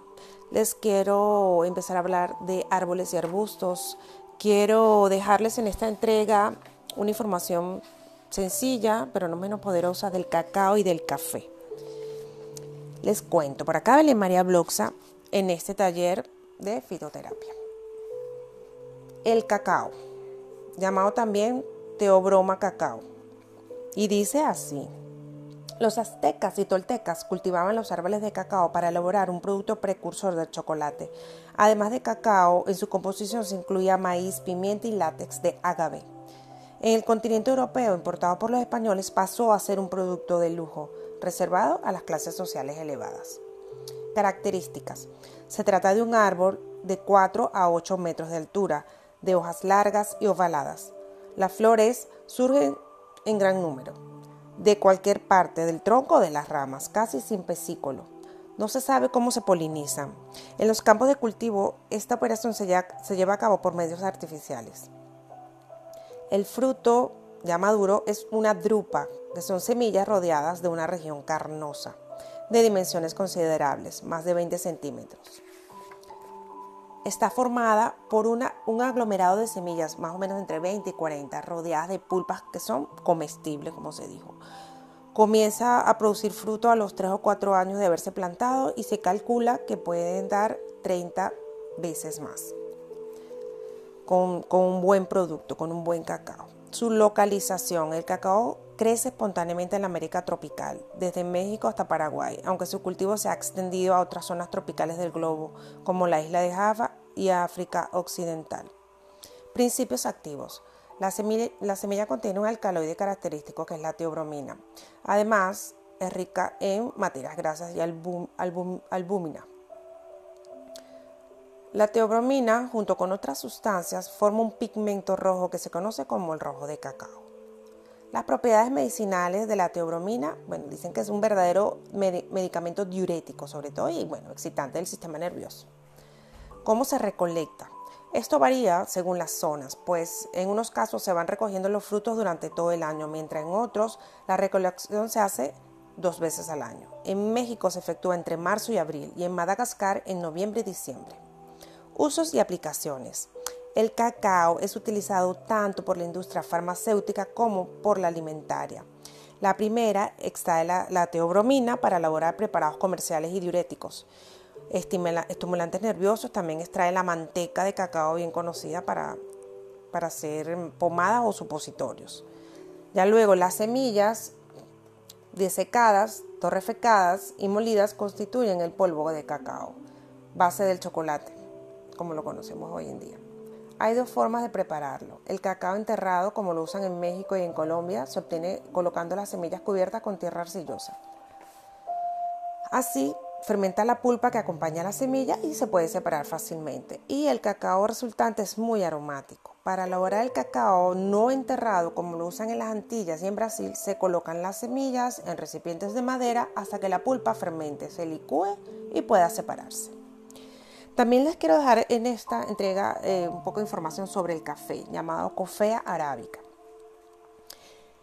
Les quiero empezar a hablar de árboles y arbustos. Quiero dejarles en esta entrega una información sencilla, pero no menos poderosa, del cacao y del café. Les cuento, por acá Belén María Bloxa, en este taller de fitoterapia. El cacao, llamado también teobroma cacao. Y dice así, los aztecas y toltecas cultivaban los árboles de cacao para elaborar un producto precursor del chocolate. Además de cacao, en su composición se incluía maíz, pimienta y látex de agave. En el continente europeo, importado por los españoles, pasó a ser un producto de lujo, reservado a las clases sociales elevadas. Características. Se trata de un árbol de 4 a 8 metros de altura, de hojas largas y ovaladas. Las flores surgen en gran número, de cualquier parte del tronco o de las ramas, casi sin pesícolo. No se sabe cómo se polinizan. En los campos de cultivo, esta operación se, lleva a cabo por medios artificiales. El fruto ya maduro es una drupa, que son semillas rodeadas de una región carnosa de dimensiones considerables, más de 20 centímetros. Está formada por una, un aglomerado de semillas, más o menos entre 20 y 40, rodeadas de pulpas que son comestibles, como se dijo. Comienza a producir fruto a los 3 o 4 años de haberse plantado y se calcula que pueden dar 30 veces más con, con un buen producto, con un buen cacao. Su localización. El cacao crece espontáneamente en la América tropical, desde México hasta Paraguay, aunque su cultivo se ha extendido a otras zonas tropicales del globo, como la isla de Java y África Occidental. Principios activos. La semilla, contiene un alcaloide característico que es la teobromina. Además, es rica en materias grasas y albúmina. La teobromina, junto con otras sustancias, forma un pigmento rojo que se conoce como el rojo de cacao. Las propiedades medicinales de la teobromina, bueno, dicen que es un verdadero medicamento diurético, sobre todo, y bueno, excitante del sistema nervioso. ¿Cómo se recolecta? Esto varía según las zonas, pues en unos casos se van recogiendo los frutos durante todo el año, mientras en otros la recolección se hace dos veces al año. En México se efectúa entre marzo y abril y en Madagascar en noviembre y diciembre. Usos y aplicaciones. El cacao es utilizado tanto por la industria farmacéutica como por la alimentaria. La primera extrae la, teobromina para elaborar preparados comerciales y diuréticos. estimulantes nerviosos también extrae la manteca de cacao bien conocida para, para hacer pomadas o supositorios. Ya luego las semillas desecadas, torrefecadas y molidas constituyen el polvo de cacao, base del chocolate, como lo conocemos hoy en día. Hay dos formas de prepararlo. El cacao enterrado, como lo usan en México y en Colombia, se obtiene colocando las semillas cubiertas con tierra arcillosa. Así, fermenta la pulpa que acompaña a la semilla y se puede separar fácilmente. Y el cacao resultante es muy aromático. Para elaborar el cacao no enterrado, como lo usan en las Antillas y en Brasil, se colocan las semillas en recipientes de madera hasta que la pulpa fermente, se licúe y pueda separarse. También les quiero dejar en esta entrega eh, un poco de información sobre el café, llamado cofea arábica.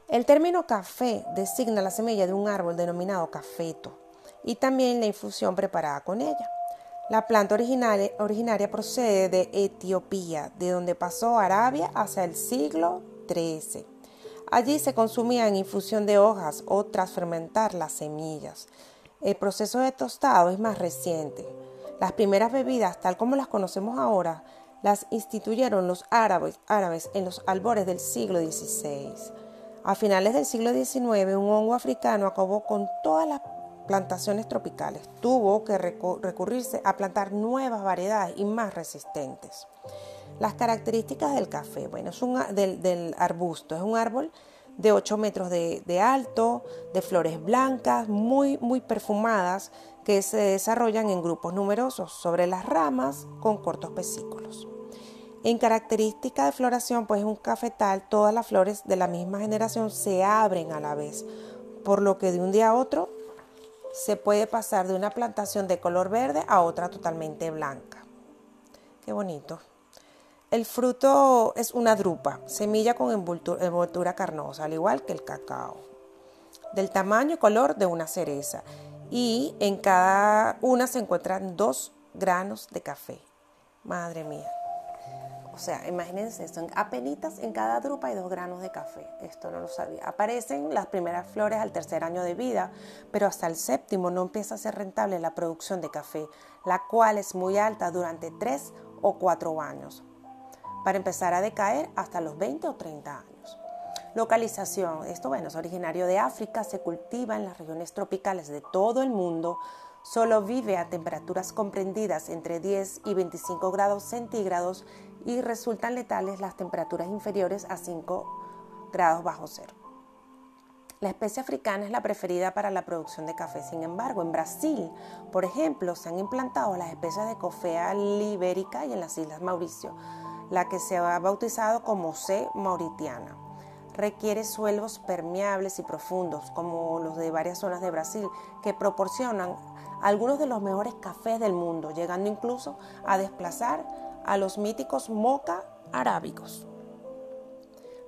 El término café designa la semilla de un árbol denominado cafeto. y también la infusión preparada con ella. La planta originaria, procede de Etiopía, de donde pasó a Arabia hacia el siglo XIII. Allí se consumía en infusión de hojas o tras fermentar las semillas. El proceso de tostado es más reciente. Las primeras bebidas, tal como las conocemos ahora, las instituyeron los árabes, árabes en los albores del siglo XVI. A finales del siglo XIX, un hongo africano acabó con todas las plantaciones tropicales. Tuvo que recurrirse a plantar nuevas variedades y más resistentes. Las características del café, bueno, es un, del, arbusto, es un árbol de 8 metros de, de, alto, de flores blancas, muy, muy perfumadas, que se desarrollan en grupos numerosos sobre las ramas con cortos pesículos. En característica de floración, pues un cafetal, todas las flores de la misma generación se abren a la vez, por lo que de un día a otro se puede pasar de una plantación de color verde a otra totalmente blanca. Qué bonito. El fruto es una drupa, semilla con envoltura carnosa, al igual que el cacao, del tamaño y color de una cereza. Y en cada una se encuentran dos granos de café. Madre mía. O sea, imagínense esto, apenitas en cada drupa hay dos granos de café. Esto no lo sabía. Aparecen las primeras flores al tercer año de vida, pero hasta el séptimo no empieza a ser rentable la producción de café, la cual es muy alta durante tres o cuatro años, para empezar a decaer hasta los 20 o 30 años. Localización. Esto, bueno, es originario de África, se cultiva en las regiones tropicales de todo el mundo, solo vive a temperaturas comprendidas entre 10 y 25 grados centígrados y resultan letales las temperaturas inferiores a 5 grados bajo cero. La especie africana es la preferida para la producción de café. Sin embargo, en Brasil, por ejemplo, se han implantado las especies de cofea libérica y en las Islas Mauricio, la que se ha bautizado como C. mauritiana. Requiere suelos permeables y profundos, como los de varias zonas de Brasil, que proporcionan algunos de los mejores cafés del mundo, llegando incluso a desplazar a los míticos moca arábicos.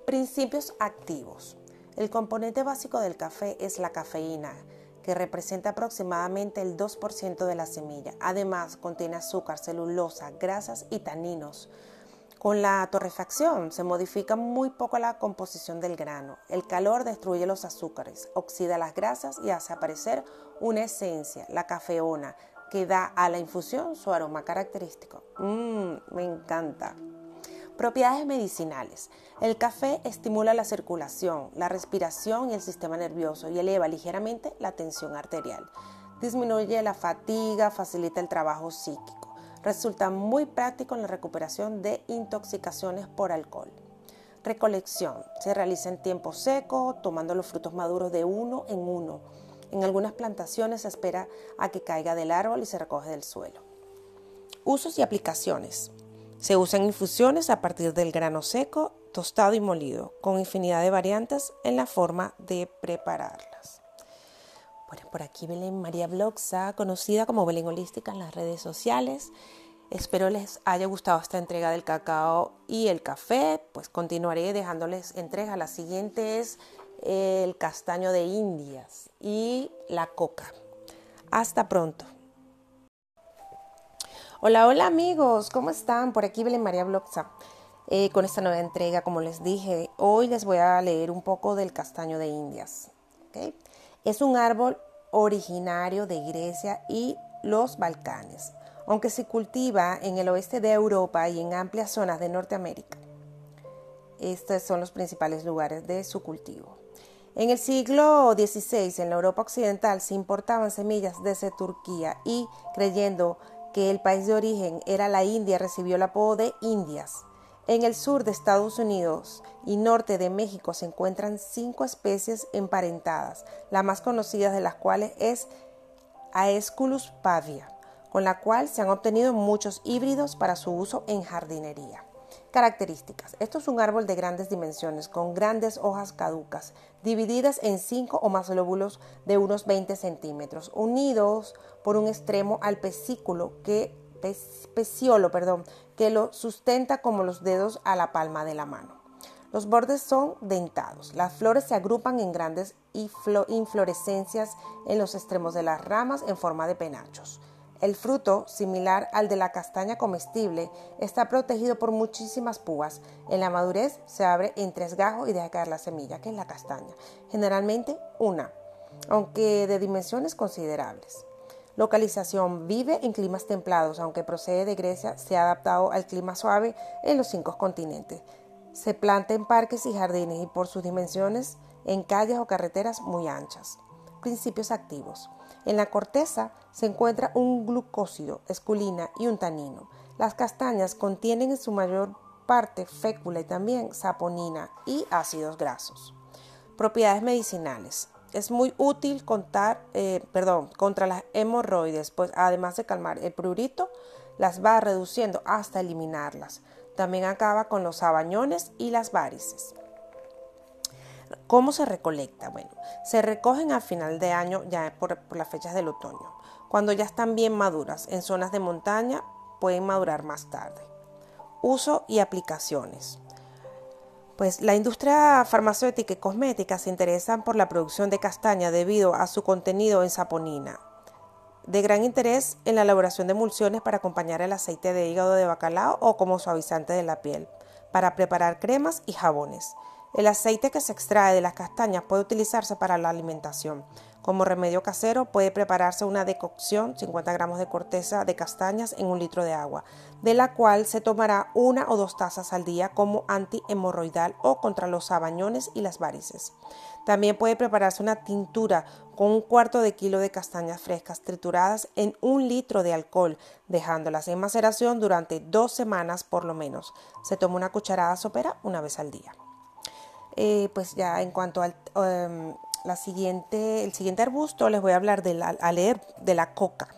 Principios activos. El componente básico del café es la cafeína, que representa aproximadamente el 2% de la semilla. Además, contiene azúcar, celulosa, grasas y taninos. Con la torrefacción se modifica muy poco la composición del grano. El calor destruye los azúcares, oxida las grasas y hace aparecer una esencia, la cafeona, que da a la infusión su aroma característico. Mmm, me encanta. Propiedades medicinales. El café estimula la circulación, la respiración y el sistema nervioso y eleva ligeramente la tensión arterial. Disminuye la fatiga, facilita el trabajo psíquico. Resulta muy práctico en la recuperación de intoxicaciones por alcohol. Recolección. Se realiza en tiempo seco, tomando los frutos maduros de uno en uno en algunas plantaciones se espera a que caiga del árbol y se recoge del suelo. Usos y aplicaciones. Se usan infusiones a partir del grano seco, tostado y molido, con infinidad de variantes en la forma de prepararlas. Por aquí Belén María Bloxa, conocida como Belén Holística en las redes sociales. Espero les haya gustado esta entrega del cacao y el café. Pues continuaré dejándoles entrega. La siguiente es el castaño de Indias y la coca. Hasta pronto. Hola, hola amigos, ¿cómo están? Por aquí Belén María Bloxa. Eh, con esta nueva entrega, como les dije, hoy les voy a leer un poco del castaño de Indias. Es un árbol originario de Grecia y los Balcanes, aunque se cultiva en el oeste de Europa y en amplias zonas de Norteamérica. Estos son los principales lugares de su cultivo. En el siglo XVI, en la Europa occidental, se importaban semillas desde Turquía y, creyendo que el país de origen era la India, recibió el apodo de Indias. En el sur de Estados Unidos y norte de México se encuentran cinco especies emparentadas, la más conocida de las cuales es Aesculus pavia, con la cual se han obtenido muchos híbridos para su uso en jardinería. Características. Esto es un árbol de grandes dimensiones, con grandes hojas caducas, divididas en cinco o más lóbulos de unos 20 centímetros, unidos por un extremo al pesículo que, peciolo, perdón, que lo sustenta como los dedos a la palma de la mano. Los bordes son dentados. Las flores se agrupan en grandes inflorescencias en los extremos de las ramas en forma de penachos. El fruto, similar al de la castaña comestible, está protegido por muchísimas púas. En la madurez se abre en tres gajos y deja caer la semilla, que es la castaña. Generalmente una, aunque de dimensiones considerables. Localización. Vive en climas templados, aunque procede de Grecia, se ha adaptado al clima suave en los cinco continentes. Se planta en parques y jardines y por sus dimensiones en calles o carreteras muy anchas. Principios activos. En la corteza se encuentra un glucósido, esculina y un tanino. Las castañas contienen en su mayor parte fécula y también saponina y ácidos grasos. Propiedades medicinales es muy útil contar, eh, contra las hemorroides, pues además de calmar el prurito, las va reduciendo hasta eliminarlas. También acaba con los sabañones y las varices. ¿Cómo se recolecta? Bueno, se recogen a final de año, ya por las fechas del otoño. Cuando ya están bien maduras, en zonas de montaña pueden madurar más tarde. Uso y aplicaciones. Pues la industria farmacéutica y cosmética se interesan por la producción de castaña debido a su contenido en saponina. De gran interés en la elaboración de emulsiones para acompañar el aceite de hígado de bacalao o como suavizante de la piel, para preparar cremas y jabones. El aceite que se extrae de las castañas puede utilizarse para la alimentación. Como remedio casero puede prepararse una decocción, 50 gramos de corteza de castañas en un litro de agua, de la cual se tomará una o dos tazas al día como antihemorroidal o contra los sabañones y las varices. También puede prepararse una tintura con un cuarto de kilo de castañas frescas trituradas en un litro de alcohol, dejándolas en maceración durante dos semanas por lo menos. Se toma una cucharada sopera una vez al día. Eh, pues ya en cuanto al, em, el siguiente arbusto les voy a hablar de la, a leer de la coca.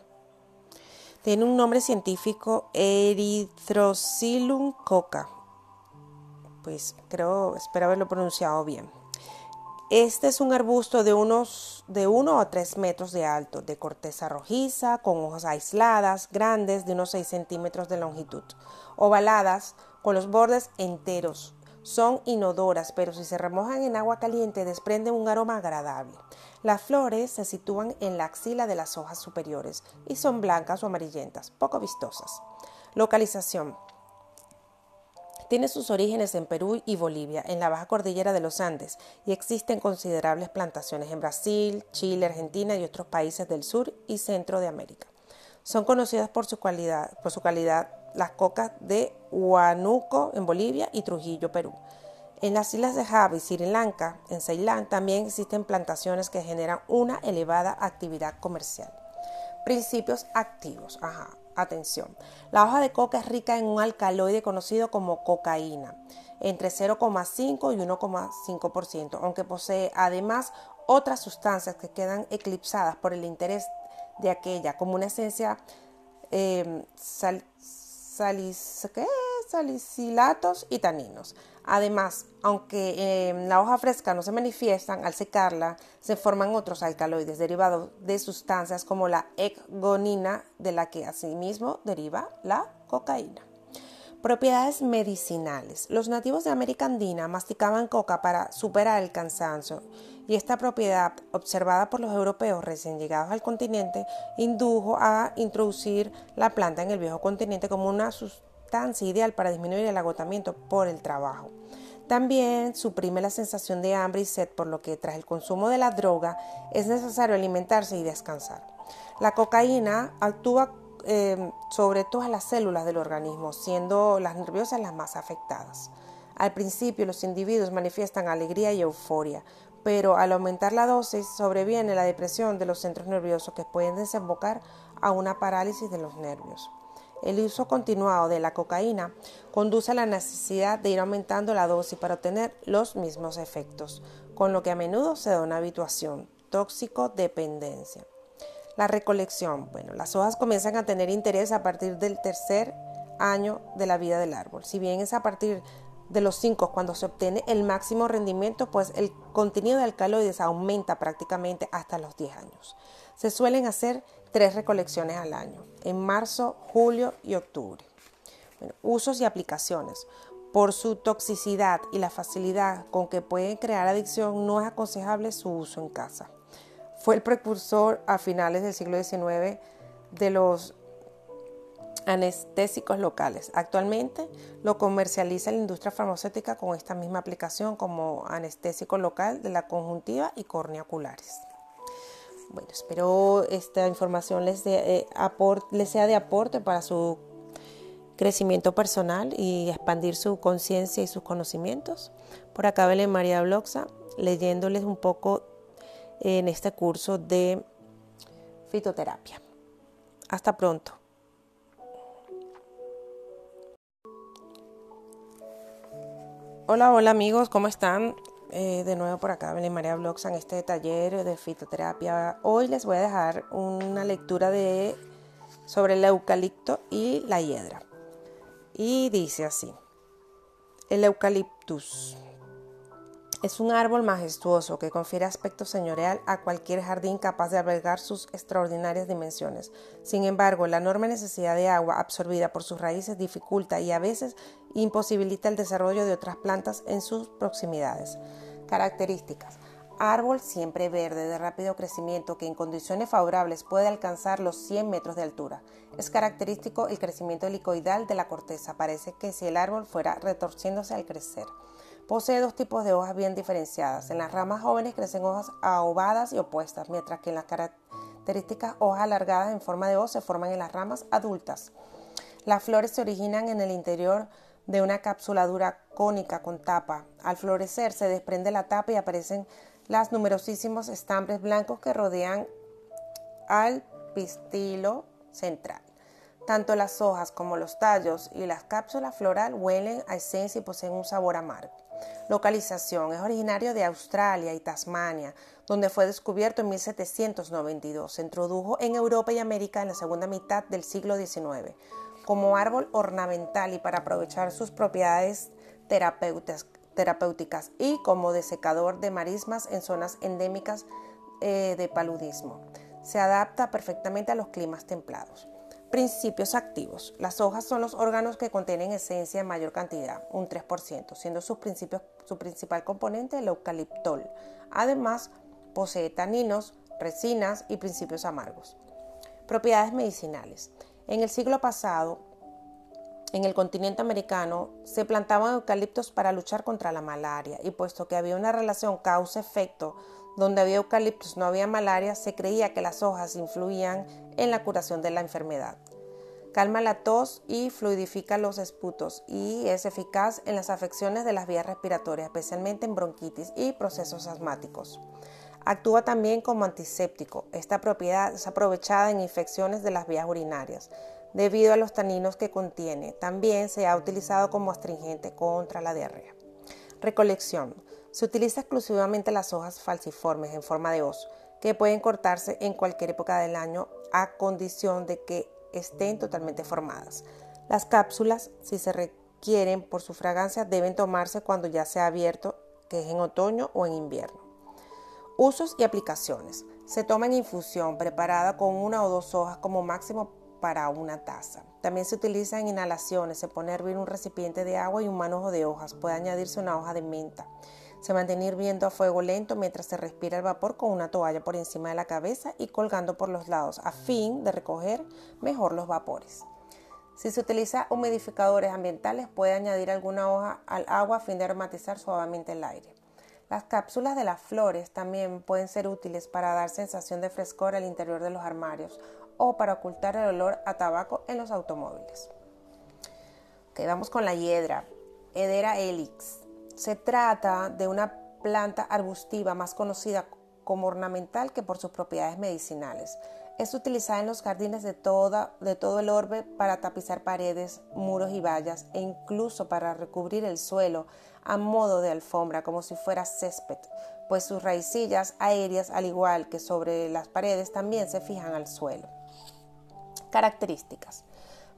Tiene un nombre científico Erythrocilum coca. Pues creo, espero haberlo pronunciado bien. Este es un arbusto de unos de 1 a 3 metros de alto, de corteza rojiza, con hojas aisladas, grandes, de unos 6 centímetros de longitud, ovaladas, con los bordes enteros, son inodoras, pero si se remojan en agua caliente desprenden un aroma agradable. Las flores se sitúan en la axila de las hojas superiores y son blancas o amarillentas, poco vistosas. Localización. Tiene sus orígenes en Perú y Bolivia, en la baja cordillera de los Andes, y existen considerables plantaciones en Brasil, Chile, Argentina y otros países del sur y centro de América. Son conocidas por su, calidad, por calidad las cocas de Huánuco en Bolivia y Trujillo, Perú. En las islas de Java y Sri Lanka, en Ceilán, también existen plantaciones que generan una elevada actividad comercial. Principios activos. Ajá, atención. La hoja de coca es rica en un alcaloide conocido como cocaína, entre 0,5 y 1,5%, aunque posee además otras sustancias que quedan eclipsadas por el interés de aquella, como una esencia eh, salicilatos y taninos. Además, aunque en la hoja fresca no se manifiestan, al secarla se forman otros alcaloides derivados de sustancias como la ecgonina, de la que asimismo deriva la cocaína. Propiedades medicinales. Los nativos de América Andina masticaban coca para superar el cansancio y esta propiedad, observada por los europeos recién llegados al continente, indujo a introducir la planta en el viejo continente como una sustancia ideal para disminuir el agotamiento por el trabajo. También suprime la sensación de hambre y sed, por lo que tras el consumo de la droga es necesario alimentarse y descansar. La cocaína actúa eh, sobre todas las células del organismo, siendo las nerviosas las más afectadas. Al principio los individuos manifiestan alegría y euforia, pero al aumentar la dosis sobreviene la depresión de los centros nerviosos que pueden desembocar a una parálisis de los nervios. El uso continuado de la cocaína conduce a la necesidad de ir aumentando la dosis para obtener los mismos efectos, con lo que a menudo se da una habituación, tóxico dependencia. La recolección. Bueno, las hojas comienzan a tener interés a partir del tercer año de la vida del árbol. Si bien es a partir de los 5 cuando se obtiene el máximo rendimiento, pues el contenido de alcaloides aumenta prácticamente hasta los 10 años. Se suelen hacer tres recolecciones al año, en marzo, julio y octubre. usos y aplicaciones. Por su toxicidad y la facilidad con que pueden crear adicción, no es aconsejable su uso en casa. Fue el precursor a finales del siglo XIX de los anestésicos locales. Actualmente lo comercializa la industria farmacéutica con esta misma aplicación como anestésico local de la conjuntiva y córnea oculares. Bueno, espero esta información les, eh, les sea de aporte para su crecimiento personal y expandir su conciencia y sus conocimientos. Por acá Belén María Bloxa, leyéndoles un poco en este curso de fitoterapia. Hasta pronto. Hola, hola amigos, ¿cómo están? Eh, de nuevo por acá, Belén María Blogs en este taller de fitoterapia. Hoy les voy a dejar una lectura de, sobre el eucalipto y la hiedra. Y dice así, el eucaliptus. Es un árbol majestuoso que confiere aspecto señorial a cualquier jardín capaz de albergar sus extraordinarias dimensiones. Sin embargo, la enorme necesidad de agua absorbida por sus raíces dificulta y a veces imposibilita el desarrollo de otras plantas en sus proximidades. Características. Árbol siempre verde de rápido crecimiento que en condiciones favorables puede alcanzar los 100 metros de altura. Es característico el crecimiento helicoidal de la corteza. Parece que si el árbol fuera retorciéndose al crecer. Posee dos tipos de hojas bien diferenciadas. En las ramas jóvenes crecen hojas aovadas y opuestas, mientras que en las características hojas alargadas en forma de hoz se forman en las ramas adultas. Las flores se originan en el interior de una cápsula dura cónica con tapa. Al florecer se desprende la tapa y aparecen los numerosísimos estambres blancos que rodean al pistilo central. Tanto las hojas como los tallos y las cápsulas floral huelen a esencia y poseen un sabor amargo. Localización. Es originario de Australia y Tasmania, donde fue descubierto en 1792. Se introdujo en Europa y América en la segunda mitad del siglo XIX como árbol ornamental y para aprovechar sus propiedades terapéuticas y como desecador de marismas en zonas endémicas eh, de paludismo. Se adapta perfectamente a los climas templados. Principios activos. Las hojas son los órganos que contienen esencia en mayor cantidad, un 3%, siendo su principal componente el eucaliptol. Además, posee taninos, resinas y principios amargos. Propiedades medicinales. En el siglo pasado, en el continente americano, se plantaban eucaliptos para luchar contra la malaria y puesto que había una relación causa-efecto donde había eucaliptos no había malaria, se creía que las hojas influían en la curación de la enfermedad. Calma la tos y fluidifica los esputos y es eficaz en las afecciones de las vías respiratorias, especialmente en bronquitis y procesos asmáticos. Actúa también como antiséptico. Esta propiedad es aprovechada en infecciones de las vías urinarias debido a los taninos que contiene. También se ha utilizado como astringente contra la diarrea. Recolección. Se utiliza exclusivamente las hojas falciformes en forma de hoz, que pueden cortarse en cualquier época del año a condición de que estén totalmente formadas. Las cápsulas, si se requieren por su fragancia, deben tomarse cuando ya se ha abierto, que es en otoño o en invierno. Usos y aplicaciones. Se toma en infusión preparada con una o dos hojas como máximo para una taza. También se utiliza en inhalaciones. Se pone a hervir un recipiente de agua y un manojo de hojas. Puede añadirse una hoja de menta. Se mantiene hirviendo a fuego lento mientras se respira el vapor con una toalla por encima de la cabeza y colgando por los lados a fin de recoger mejor los vapores. Si se utiliza humidificadores ambientales puede añadir alguna hoja al agua a fin de aromatizar suavemente el aire. Las cápsulas de las flores también pueden ser útiles para dar sensación de frescor al interior de los armarios o para ocultar el olor a tabaco en los automóviles. Quedamos con la hiedra, Hedera helix. Se trata de una planta arbustiva más conocida como ornamental que por sus propiedades medicinales. Es utilizada en los jardines de, de todo el orbe para tapizar paredes, muros y vallas e incluso para recubrir el suelo a modo de alfombra como si fuera césped, pues sus raicillas aéreas, al igual que sobre las paredes, también se fijan al suelo. Características.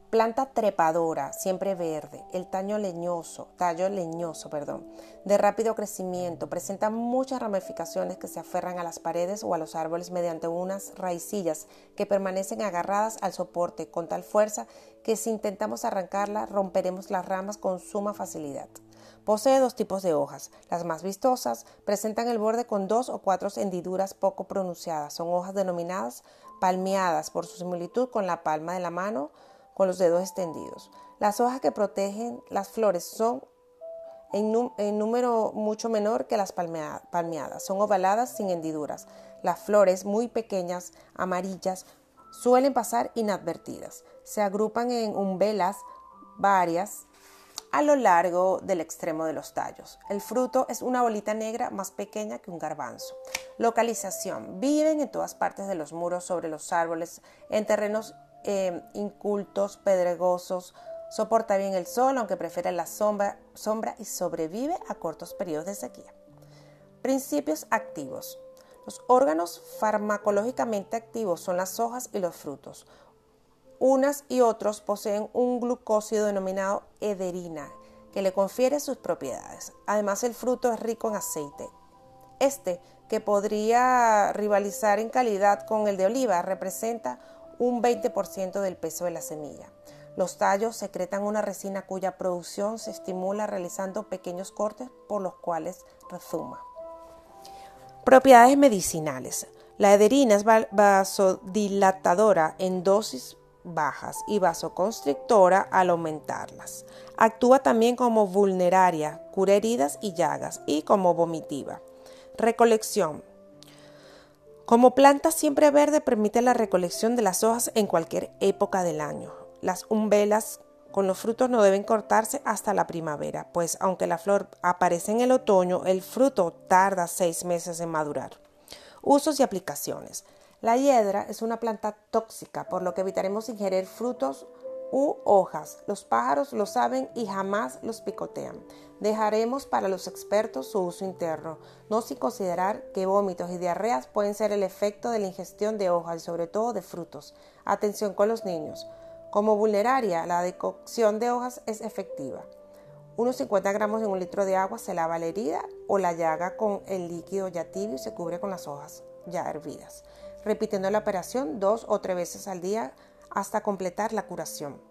Planta trepadora, siempre verde, el tallo leñoso, tallo leñoso, perdón, de rápido crecimiento, presenta muchas ramificaciones que se aferran a las paredes o a los árboles mediante unas raicillas que permanecen agarradas al soporte con tal fuerza que si intentamos arrancarla romperemos las ramas con suma facilidad. Posee dos tipos de hojas. Las más vistosas presentan el borde con dos o cuatro hendiduras poco pronunciadas. Son hojas denominadas palmeadas por su similitud con la palma de la mano con los dedos extendidos. Las hojas que protegen las flores son en, número mucho menor que las palmeadas. Son ovaladas sin hendiduras. Las flores, muy pequeñas, amarillas, suelen pasar inadvertidas. Se agrupan en umbelas varias a lo largo del extremo de los tallos. El fruto es una bolita negra más pequeña que un garbanzo. Localización. Viven en todas partes de los muros, sobre los árboles, en terrenos Em, incultos, pedregosos, soporta bien el sol, aunque prefiere la sombra, y sobrevive a cortos periodos de sequía. Principios activos. Los órganos farmacológicamente activos son las hojas y los frutos. Unas y otros poseen un glucósido denominado ederina, que le confiere sus propiedades. Además, el fruto es rico en aceite. Este, que podría rivalizar en calidad con el de oliva, representa un 20% del peso de la semilla. Los tallos secretan una resina cuya producción se estimula realizando pequeños cortes por los cuales rezuma. Propiedades medicinales. La ederina es vasodilatadora en dosis bajas y vasoconstrictora al aumentarlas. Actúa también como vulneraria, cura heridas y llagas y como vomitiva. Recolección. Como planta siempre verde permite la recolección de las hojas en cualquier época del año. Las umbelas con los frutos no deben cortarse hasta la primavera, pues aunque la flor aparece en el otoño, el fruto tarda seis meses en madurar. Usos y aplicaciones. La hiedra es una planta tóxica, por lo que evitaremos ingerir frutos u hojas. Los pájaros lo saben y jamás los picotean. Dejaremos para los expertos su uso interno, no sin considerar que vómitos y diarreas pueden ser el efecto de la ingestión de hojas y sobre todo de frutos. Atención con los niños. Como vulneraria, la decocción de hojas es efectiva. Unos 50 gramos en un litro de agua se lava la herida o la llaga con el líquido ya tibio y se cubre con las hojas ya hervidas, repitiendo la operación dos o tres veces al día hasta completar la curación.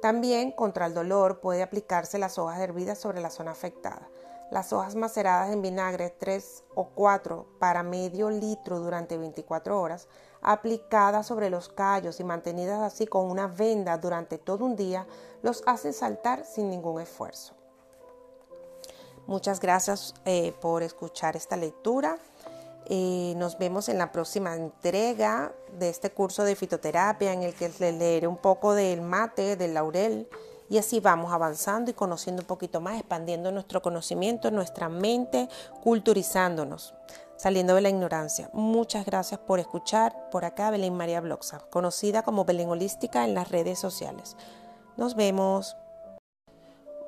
También contra el dolor puede aplicarse las hojas hervidas sobre la zona afectada. Las hojas maceradas en vinagre 3 o 4 para medio litro durante 24 horas, aplicadas sobre los callos y mantenidas así con una venda durante todo un día, los hacen saltar sin ningún esfuerzo. Muchas gracias eh, por escuchar esta lectura. Nos vemos en la próxima entrega de este curso de fitoterapia en el que les leeré un poco del mate, del laurel y así vamos avanzando y conociendo un poquito más, expandiendo nuestro conocimiento, nuestra mente, culturizándonos, saliendo de la ignorancia. Muchas gracias por escuchar por acá Belén María Bloxa, conocida como Belén Holística en las redes sociales. Nos vemos.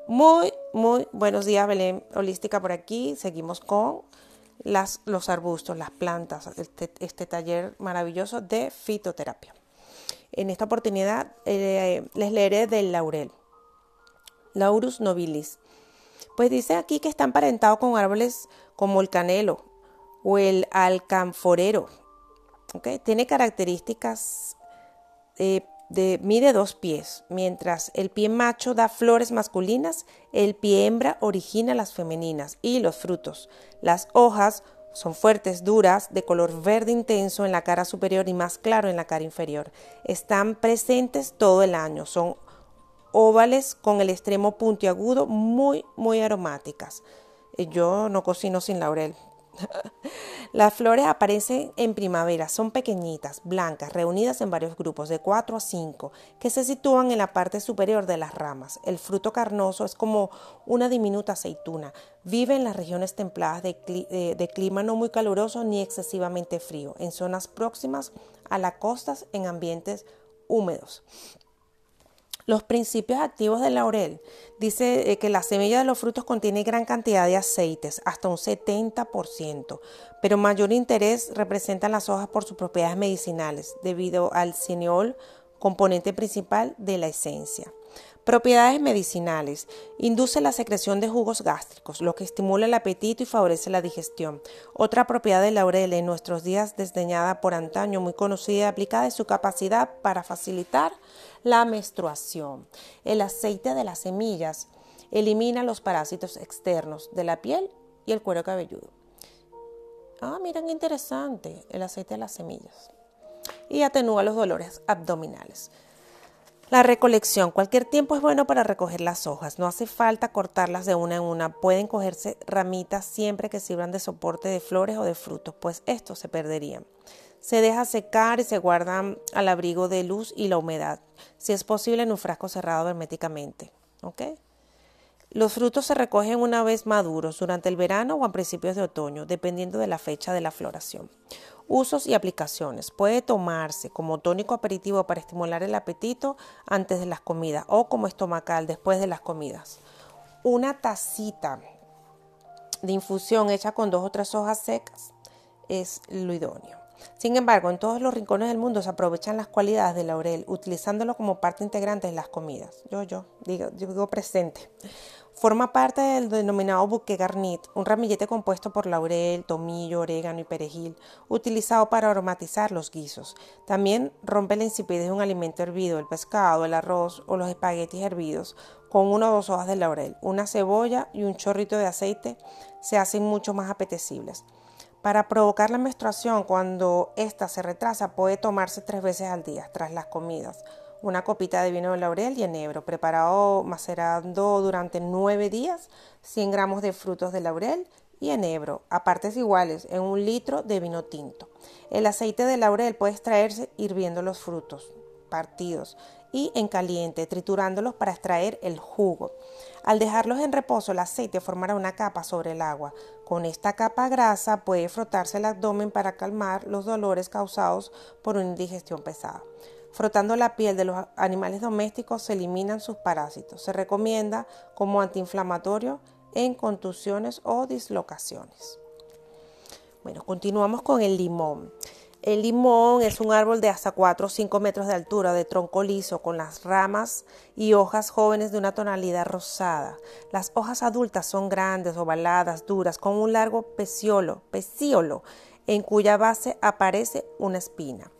Muy, muy buenos días Belén Holística por aquí. Seguimos con los arbustos, las plantas, este, este, taller maravilloso de fitoterapia. En esta oportunidad eh, les leeré del laurel, Laurus nobilis. Pues dice aquí que está emparentado con árboles como el canelo o el alcanforero. Tiene características eh, de, mide dos pies. Mientras el pie macho da flores masculinas, el pie hembra origina las femeninas y los frutos. Las hojas son fuertes, duras, de color verde intenso en la cara superior y más claro en la cara inferior. Están presentes todo el año. Son óvales con el extremo puntiagudo, muy, muy aromáticas. Eh, yo no cocino sin laurel, Las flores aparecen en primavera, son pequeñitas, blancas, reunidas en varios grupos de 4 a 5, que se sitúan en la parte superior de las ramas. El fruto carnoso es como una diminuta aceituna. Vive en las regiones templadas de, de clima no muy caluroso ni excesivamente frío, en zonas próximas a las costas en ambientes húmedos. Los principios activos del laurel dice eh, que la semilla de los frutos contiene gran cantidad de aceites, hasta un 70%, pero mayor interés representan las hojas por sus propiedades medicinales, debido al cineol componente principal de la esencia. Propiedades medicinales. Induce la secreción de jugos gástricos, lo que estimula el apetito y favorece la digestión. Otra propiedad del laurel en nuestros días desdeñada por antaño, muy conocida y aplicada, es su capacidad para facilitar la menstruación. El aceite de las semillas elimina los parásitos externos de la piel y el cuero cabelludo. Ah, miren interesante, el aceite de las semillas. Y atenúa los dolores abdominales. La recolección. Cualquier tiempo es bueno para recoger las hojas. No hace falta cortarlas de una en una. Pueden cogerse ramitas siempre que sirvan de soporte de flores o de frutos, pues estos se perderían. Se deja secar y se guardan al abrigo de luz y la humedad, si es posible en un frasco cerrado herméticamente. Los frutos se recogen una vez maduros durante el verano o a principios de otoño, dependiendo de la fecha de la floración. Usos y aplicaciones. Puede tomarse como tónico aperitivo para estimular el apetito antes de las comidas o como estomacal después de las comidas. Una tacita de infusión hecha con dos o tres hojas secas es lo idóneo. Sin embargo, en todos los rincones del mundo se aprovechan las cualidades del laurel, utilizándolo como parte integrante de las comidas. Yo, yo, digo, yo digo presente. Forma parte del denominado bouquet garnit, un ramillete compuesto por laurel, tomillo, orégano y perejil, utilizado para aromatizar los guisos. También rompe la insipidez de un alimento hervido, el pescado, el arroz o los espaguetis hervidos, con una o dos hojas de laurel, una cebolla y un chorrito de aceite se hacen mucho más apetecibles. Para provocar la menstruación, cuando ésta se retrasa, puede tomarse tres veces al día tras las comidas una copita de vino de laurel y enebro, preparado macerando durante nueve días, 100 gramos de frutos de laurel y enebro, a partes iguales, en un litro de vino tinto. El aceite de laurel puede extraerse hirviendo los frutos partidos y en caliente, triturándolos para extraer el jugo. Al dejarlos en reposo, el aceite formará una capa sobre el agua. Con esta capa grasa puede frotarse el abdomen para calmar los dolores causados por una indigestión pesada. Frotando la piel de los animales domésticos se eliminan sus parásitos. Se recomienda como antiinflamatorio en contusiones o dislocaciones. Bueno, continuamos con el limón. El limón es un árbol de hasta 4 o 5 metros de altura, de tronco liso, con las ramas y hojas jóvenes de una tonalidad rosada. Las hojas adultas son grandes, ovaladas, duras, con un largo peciolo, pecíolo, en cuya base aparece una espina.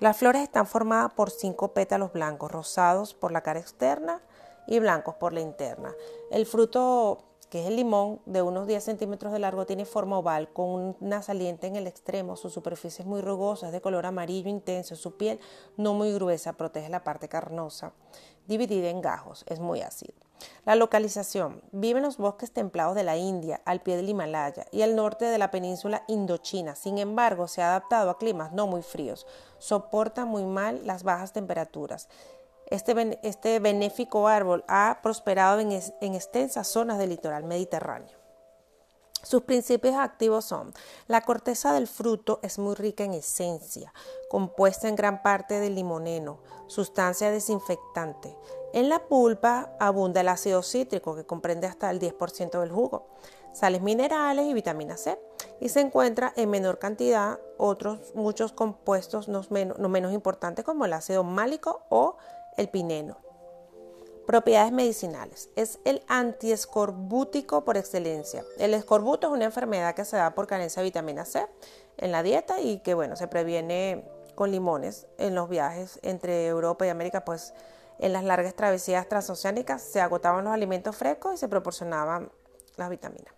Las flores están formadas por cinco pétalos blancos, rosados por la cara externa y blancos por la interna. El fruto, que es el limón, de unos 10 centímetros de largo, tiene forma oval con una saliente en el extremo. Su superficie es muy rugosa, es de color amarillo intenso. Su piel no muy gruesa, protege la parte carnosa. Dividida en gajos, es muy ácido. La localización. Vive en los bosques templados de la India, al pie del Himalaya y al norte de la península Indochina. Sin embargo, se ha adaptado a climas no muy fríos. Soporta muy mal las bajas temperaturas. Este, este benéfico árbol ha prosperado en, en extensas zonas del litoral mediterráneo. Sus principios activos son la corteza del fruto es muy rica en esencia, compuesta en gran parte de limoneno, sustancia desinfectante. En la pulpa abunda el ácido cítrico, que comprende hasta el 10% del jugo, sales minerales y vitamina C, y se encuentra en menor cantidad otros muchos compuestos no menos, no menos importantes como el ácido málico o el pineno. Propiedades medicinales. Es el antiescorbútico por excelencia. El escorbuto es una enfermedad que se da por carencia de vitamina C en la dieta y que bueno, se previene con limones en los viajes entre Europa y América, pues en las largas travesías transoceánicas se agotaban los alimentos frescos y se proporcionaban las vitaminas.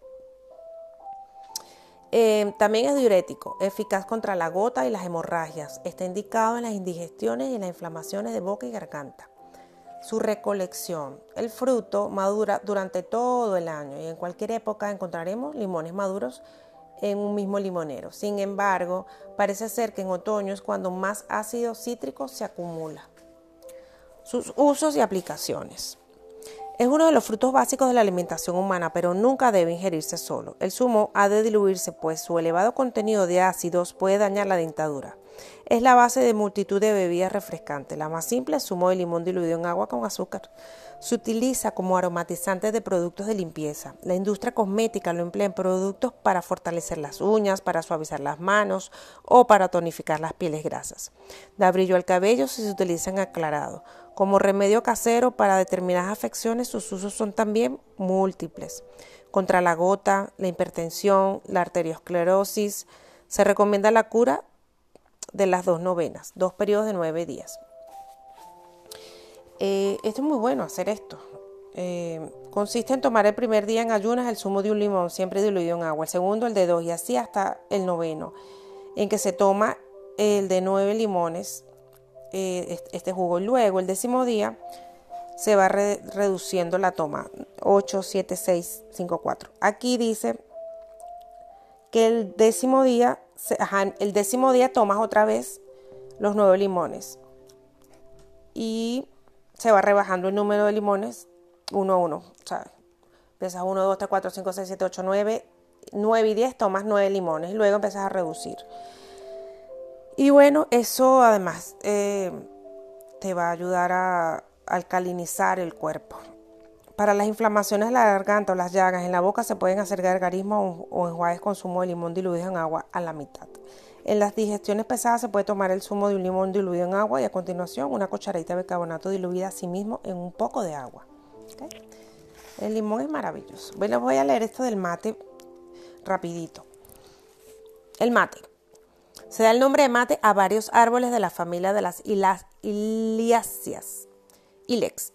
Eh, también es diurético, eficaz contra la gota y las hemorragias. Está indicado en las indigestiones y en las inflamaciones de boca y garganta. Su recolección. El fruto madura durante todo el año y en cualquier época encontraremos limones maduros en un mismo limonero. Sin embargo, parece ser que en otoño es cuando más ácido cítrico se acumula. Sus usos y aplicaciones. Es uno de los frutos básicos de la alimentación humana, pero nunca debe ingerirse solo. El zumo ha de diluirse, pues su elevado contenido de ácidos puede dañar la dentadura. Es la base de multitud de bebidas refrescantes. La más simple es zumo de limón diluido en agua con azúcar. Se utiliza como aromatizante de productos de limpieza. La industria cosmética lo emplea en productos para fortalecer las uñas, para suavizar las manos o para tonificar las pieles grasas. Da brillo al cabello si se utiliza en aclarado. Como remedio casero para determinadas afecciones, sus usos son también múltiples. Contra la gota, la hipertensión, la arteriosclerosis, se recomienda la cura de las dos novenas, dos periodos de nueve días. Eh, esto es muy bueno hacer esto. Eh, consiste en tomar el primer día en ayunas el zumo de un limón, siempre diluido en agua, el segundo el de dos y así hasta el noveno, en que se toma el de nueve limones, eh, este jugo, luego el décimo día se va reduciendo la toma, 8, 7, 6, 5, 4. Aquí dice que el décimo día, el décimo día tomas otra vez los nueve limones y se va rebajando el número de limones uno a uno. O sea, empiezas 1, 2, 3, 4, 5, 6, 7, 8, 9, 9 y 10, tomas 9 limones luego empiezas a reducir. Y bueno, eso además eh, te va a ayudar a alcalinizar el cuerpo. Para las inflamaciones de la garganta o las llagas en la boca se pueden hacer gargarismo o enjuagues con zumo de limón diluido en agua a la mitad. En las digestiones pesadas se puede tomar el zumo de un limón diluido en agua y a continuación una cucharadita de bicarbonato diluida a sí mismo en un poco de agua. El limón es maravilloso. Bueno, voy a leer esto del mate rapidito. El mate. Se da el nombre de mate a varios árboles de la familia de las iliáceas. Ilex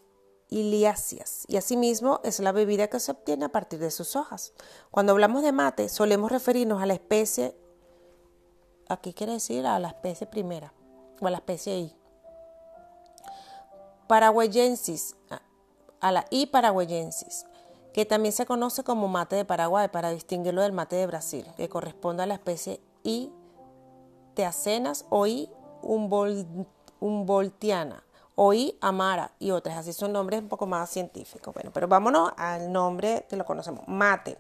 iliáceas y asimismo es la bebida que se obtiene a partir de sus hojas. Cuando hablamos de mate solemos referirnos a la especie Aquí quiere decir a la especie primera o a la especie I. Paraguayensis, a la I paraguayensis, que también se conoce como mate de Paraguay para distinguirlo del mate de Brasil, que corresponde a la especie I teacenas o I humboldtiana Oí, Amara y otras, así son nombres un poco más científicos. Bueno, pero vámonos al nombre que lo conocemos, mate.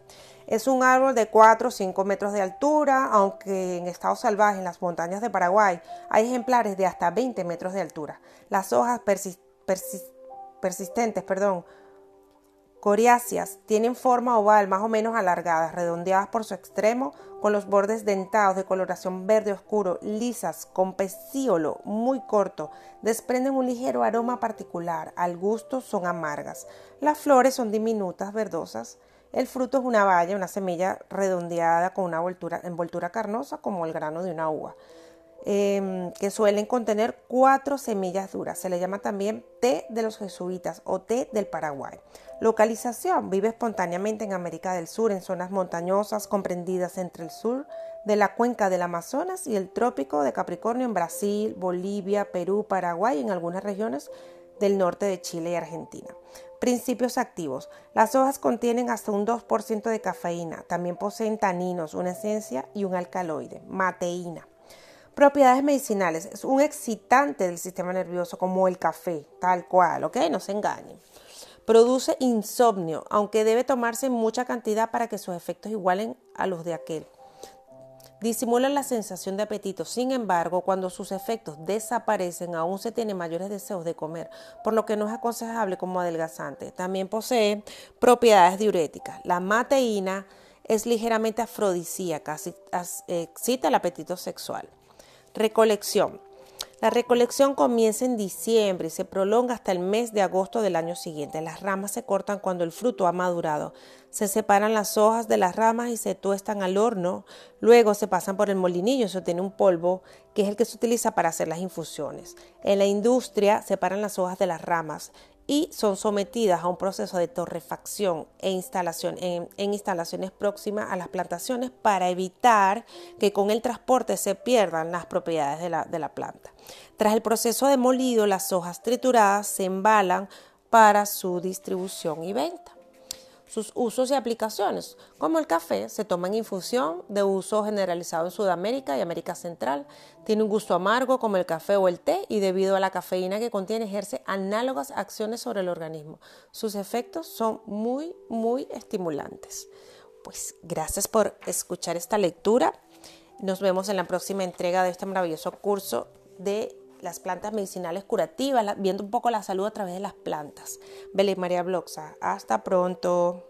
Es un árbol de 4 o 5 metros de altura, aunque en estado salvaje en las montañas de Paraguay hay ejemplares de hasta 20 metros de altura. Las hojas persistentes, perdón, coriáceas, tienen forma oval más o menos alargadas, redondeadas por su extremo, con los bordes dentados de coloración verde oscuro, lisas, con pecíolo muy corto, desprenden un ligero aroma particular, al gusto son amargas. Las flores son diminutas, verdosas. El fruto es una baya, una semilla redondeada con una envoltura, carnosa como el grano de una uva. Em, que suelen contener cuatro semillas duras. Se le llama también té de los jesuitas o té del Paraguay. Localización. Vive espontáneamente en América del Sur, en zonas montañosas comprendidas entre el sur de la cuenca del Amazonas y el trópico de Capricornio en Brasil, Bolivia, Perú, Paraguay y en algunas regiones del norte de Chile y Argentina. Principios activos. Las hojas contienen hasta un 2% de cafeína. También poseen taninos, una esencia y un alcaloide, mateína. Propiedades medicinales. Es un excitante del sistema nervioso como el café, tal cual, ¿ok? No se engañen. Produce insomnio, aunque debe tomarse en mucha cantidad para que sus efectos igualen a los de aquel. Disimula la sensación de apetito, sin embargo, cuando sus efectos desaparecen, aún se tienen mayores deseos de comer, por lo que no es aconsejable como adelgazante. También posee propiedades diuréticas. La mateína es ligeramente afrodisíaca, excita el apetito sexual. Recolección. La recolección comienza en diciembre y se prolonga hasta el mes de agosto del año siguiente. Las ramas se cortan cuando el fruto ha madurado. Se separan las hojas de las ramas y se tuestan al horno. Luego se pasan por el molinillo, se tiene un polvo que es el que se utiliza para hacer las infusiones. En la industria separan las hojas de las ramas y son sometidas a un proceso de torrefacción e instalación en, instalaciones próximas a las plantaciones para evitar que con el transporte se pierdan las propiedades de la, de la planta. Tras el proceso de molido, las hojas trituradas se embalan para su distribución y venta sus usos y aplicaciones. Como el café, se toma en infusión de uso generalizado en Sudamérica y América Central. Tiene un gusto amargo como el café o el té y debido a la cafeína que contiene ejerce análogas acciones sobre el organismo. Sus efectos son muy, muy estimulantes. Pues gracias por escuchar esta lectura Nos vemos en la próxima entrega de este maravilloso curso de las plantas medicinales curativas, viendo un poco la salud a través de las plantas. Belén María Bloxa, hasta pronto.